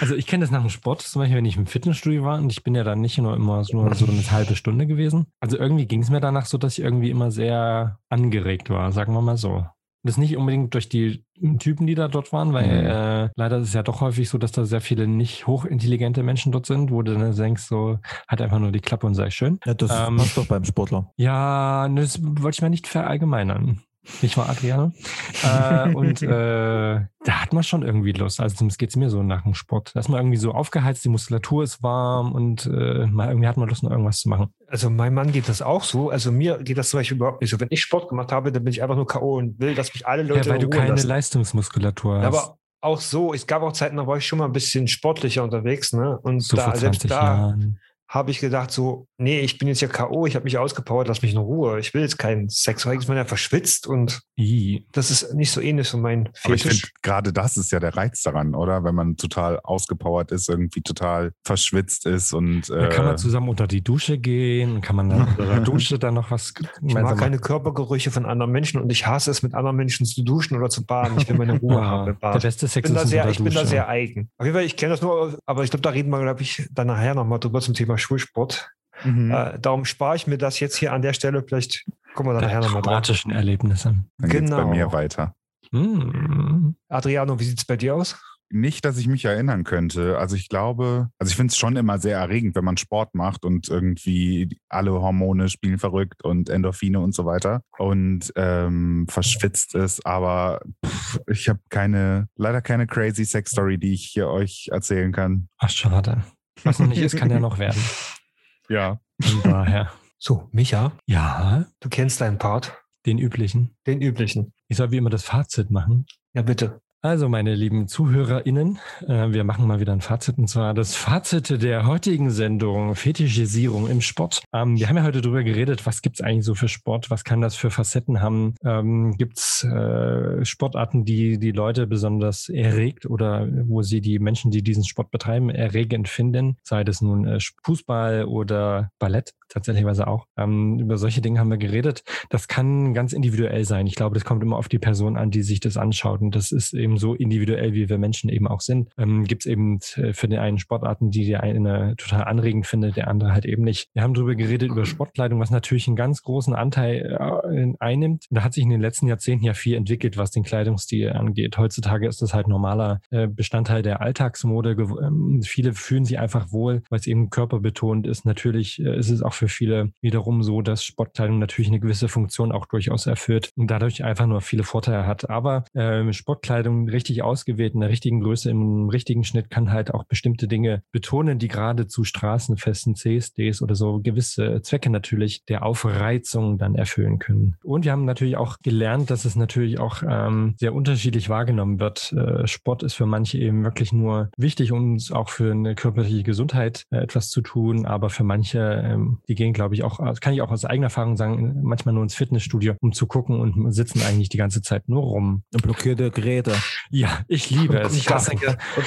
Also ich kenne das nach dem Sport, zum Beispiel, wenn ich im Fitnessstudio war und ich bin ja dann nicht nur immer nur so eine halbe Stunde gewesen. Also irgendwie ging es mir danach so, dass ich irgendwie immer sehr angeregt war, sagen wir mal so. Das nicht unbedingt durch die Typen, die da dort waren, weil Mhm. äh, leider ist es ja doch häufig so, dass da sehr viele nicht hochintelligente Menschen dort sind, wo du dann denkst, so, hat einfach nur die Klappe und sei schön. Ja, das Ähm, passt doch beim Sportler. Ja, das wollte ich mal nicht verallgemeinern. Nicht wahr, Adriane? äh, und äh, da hat man schon irgendwie Lust. Also zumindest geht es mir so nach dem Sport. Da ist man irgendwie so aufgeheizt, die Muskulatur ist warm und äh, mal irgendwie hat man Lust, noch irgendwas zu machen. Also mein Mann geht das auch so. Also mir geht das zum Beispiel überhaupt nicht so. Wenn ich Sport gemacht habe, dann bin ich einfach nur K.O. und will, dass mich alle Leute ja, weil du keine lassen. Leistungsmuskulatur hast. Aber auch so, es gab auch Zeiten, da war ich schon mal ein bisschen sportlicher unterwegs, ne? Und So da, selbst 20 da Jahren. Habe ich gedacht, so, nee, ich bin jetzt ja K.O., ich habe mich ausgepowert, lass mich in Ruhe. Ich will jetzt keinen Sex, weil ich bin ja verschwitzt und I. das ist nicht so ähnlich so mein Aber ich Fetisch. finde, gerade das ist ja der Reiz daran, oder? Wenn man total ausgepowert ist, irgendwie total verschwitzt ist und Da kann man äh, zusammen unter die Dusche gehen, kann man dann unter der Dusche dann noch was Ich mag keine Körpergerüche von anderen Menschen und ich hasse es, mit anderen Menschen zu duschen oder zu baden. Ich will meine Ruhe Ah, haben im der beste Ich Sex bin, da ist sehr, unter ich der bin da Dusche. sehr eigen. Auf jeden Fall, ich kenne das nur, aber ich glaube, da reden wir, glaube ich, dann nachher nochmal drüber zum Thema Schulsport. mhm. Äh, darum spare ich mir das jetzt hier an der Stelle. Vielleicht kommen wir da nachher nochmal drauf. Erlebnisse. dann geht's bei genau. mir weiter. Hm. Adriano, wie sieht es bei dir aus? Nicht, dass ich mich erinnern könnte. Also ich glaube, also ich finde es schon immer sehr erregend, wenn man Sport macht und irgendwie alle Hormone spielen verrückt und Endorphine und so weiter und ähm, verschwitzt ist. Aber pff, ich habe keine, leider keine crazy Sex Story, die ich hier euch erzählen kann. Ach, schade. Was noch nicht ist, kann ja noch werden. Ja. Von daher. So, Micha, Ja, du kennst deinen Part, den üblichen. den üblichen. Ich soll wie immer das Fazit machen. Ja, bitte. Also, meine lieben ZuhörerInnen, äh, wir machen mal wieder ein Fazit und zwar das Fazit der heutigen Sendung Fetischisierung im Sport. Ähm, wir haben ja heute darüber geredet, was gibt's eigentlich so für Sport, was kann das für Facetten haben? Ähm, gibt's äh, Sportarten, die die Leute besonders erregt oder wo sie die Menschen, die diesen Sport betreiben, erregend finden? Sei das nun äh, Fußball oder Ballett, tatsächlicherweise auch. Ähm, über solche Dinge haben wir geredet. Das kann ganz individuell sein. Ich glaube, das kommt immer auf die Person an, die sich das anschaut. Und das ist eben so individuell, wie wir Menschen eben auch sind. Ähm, Gibt es eben äh, für den einen Sportarten, die der eine total anregend findet, der andere halt eben nicht. Wir haben darüber geredet, über Sportkleidung, was natürlich einen ganz großen Anteil äh, einnimmt. Da hat sich in den letzten Jahrzehnten ja viel entwickelt, was den Kleidungsstil angeht. Heutzutage ist das halt normaler äh, Bestandteil der Alltagsmode. Ähm, viele fühlen sich einfach wohl, weil es eben körperbetont ist. Natürlich äh, ist es auch für viele wiederum so, dass Sportkleidung natürlich eine gewisse Funktion auch durchaus erfüllt und dadurch einfach nur viele Vorteile hat. Aber ähm, Sportkleidung richtig ausgewählt in der richtigen Größe, im richtigen Schnitt kann halt auch bestimmte Dinge betonen, die gerade zu Straßenfesten, CSDs oder so gewisse Zwecke natürlich der Aufreizung dann erfüllen können. Und wir haben natürlich auch gelernt, dass es natürlich auch ähm, sehr unterschiedlich wahrgenommen wird. Äh, Sport ist für manche eben wirklich nur wichtig, um auch für eine körperliche Gesundheit äh, etwas zu tun, aber für manche, ähm, die gehen, glaube ich, auch, das kann ich auch aus eigener Erfahrung sagen, manchmal nur ins Fitnessstudio, um zu gucken und sitzen eigentlich die ganze Zeit nur rum. Und blockierte Geräte. Ja, ich liebe es. Ich hasse,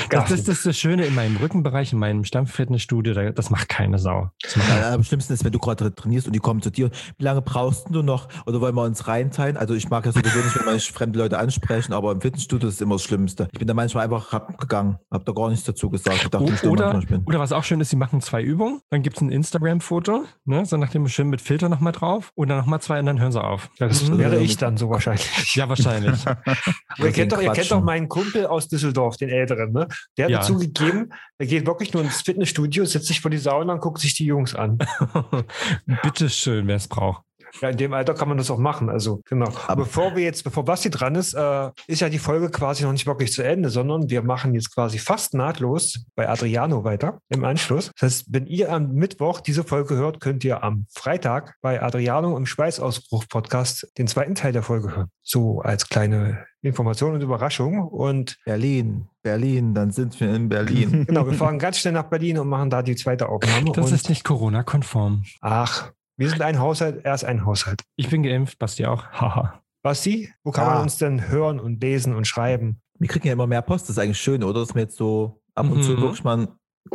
das, das, ist das Schöne in meinem Rückenbereich, in meinem Stammfitnessstudio, da- das macht keine Sau. Das macht Ja, am schlimmsten ist, wenn du gerade trainierst und die kommen zu dir. Wie lange brauchst du noch? Oder wollen wir uns reinteilen? Also ich mag ja sowieso nicht, wenn mich fremde Leute ansprechen, aber im Fitnessstudio ist immer das Schlimmste. Ich bin da manchmal einfach abgegangen, hab da gar nichts dazu gesagt. Ich dachte, oder, manchmal ich bin. oder was auch schön ist, sie machen zwei Übungen, dann gibt es ein Instagram-Foto, ne, so nach dem schön mit Filter nochmal drauf und dann nochmal zwei und dann hören sie auf. Ja, das Mhm. wäre ich dann so wahrscheinlich. Ja, wahrscheinlich. Ihr, kennt doch, ihr kennt doch meinen Kumpel aus Düsseldorf, den Älteren, ne? Der hat Ja. zugegeben, er geht wirklich nur ins Fitnessstudio, setzt sich vor die Sauna und guckt sich die Jungs an. Bitteschön, wer es braucht. Ja, in dem Alter kann man das auch machen. Also, genau. Aber bevor wir jetzt, bevor Basti dran ist, äh, ist ja die Folge quasi noch nicht wirklich zu Ende, sondern wir machen jetzt quasi fast nahtlos bei Adriano weiter im Anschluss. Das heißt, wenn ihr am Mittwoch diese Folge hört, könnt ihr am Freitag bei Adriano im Schweißausbruch-Podcast den zweiten Teil der Folge hören. So als kleine Information und Überraschung. Und Berlin, Berlin, dann sind wir in Berlin. genau, wir fahren ganz schnell nach Berlin und machen da die zweite Aufnahme. Das und, ist nicht Corona-konform. ach, wir sind ein Haushalt, er ist ein Haushalt. Ich bin geimpft, Basti auch. Haha. Basti, wo kann Ah. man uns denn hören und lesen und schreiben? Wir kriegen ja immer mehr Post, das ist eigentlich schön, oder? Dass wir jetzt so ab und zu Mhm. wirklich mal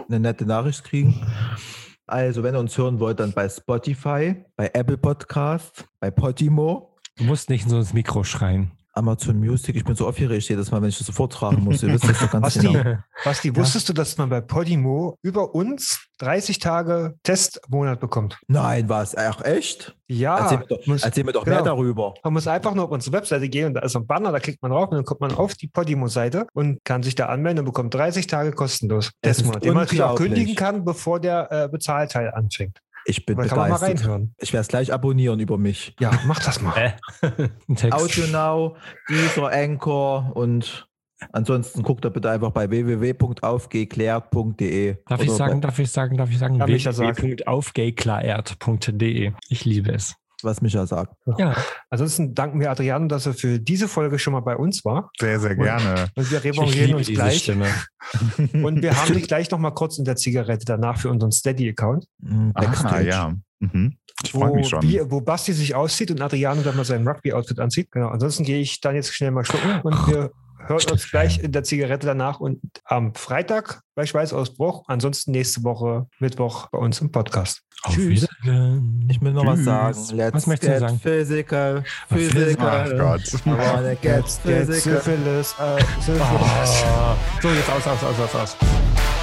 eine nette Nachricht kriegen. Also, wenn ihr uns hören wollt, dann bei Spotify, bei Apple Podcast, bei Podimo, Du musst nicht so ins Mikro schreien. Amazon Music. Ich bin so aufgeregt jedes Mal, wenn ich das so vortragen muss. Ihr wisst das doch ganz Basti, genau. Basti, wusstest du, dass man bei Podimo über uns 30 Tage Testmonat bekommt? Nein, was? Ach, echt? Ja, erzähl mir doch, muss, erzähl mir doch genau. mehr darüber. man muss einfach nur auf unsere Webseite gehen und da ist ein Banner, da klickt man drauf und dann kommt man auf die Podimo-Seite und kann sich da anmelden und bekommt 30 Tage kostenlos Testmonat, den man natürlich auch kündigen kann, bevor der äh, Bezahlteil anfängt. Ich bin Da kann man mal begeistert. reinhören. Ich werde es gleich abonnieren über mich. Ja, mach das mal. Äh, ein Text. Audio Now, dieser Anchor und ansonsten guckt da bitte einfach bei www.aufgeklärt.de. Darf ich sagen, darf ich sagen, darf ich sagen? Www.aufgeklärt.de. Ich liebe es. Was Micha sagt. Ja, Ansonsten danken wir Adriano, dass er für diese Folge schon mal bei uns war. Sehr, sehr gerne. Und wir revanchieren uns gleich. Stimme. Und wir haben dich gleich noch mal kurz in der Zigarette danach für unseren Steady-Account, Ah, ja. Mhm. Ich freue wo, mich schon. wo Basti sich auszieht und Adriano dann mal sein Rugby-Outfit anzieht. Genau. Ansonsten gehe ich dann jetzt schnell mal schlucken und wir hören uns gleich in der Zigarette danach und am Freitag bei Schweißausbruch. Ansonsten nächste Woche Mittwoch bei uns im Podcast. Auf Tschüss. Wiedersehen. Ich will noch was Tschüss. sagen. Let's Was möchtest du get sagen? physical, Ach physical. Gott. I wanna get jetzt physical. Syphilis, äh, Syphilis. Ah. So, jetzt aus, aus, aus, aus, aus.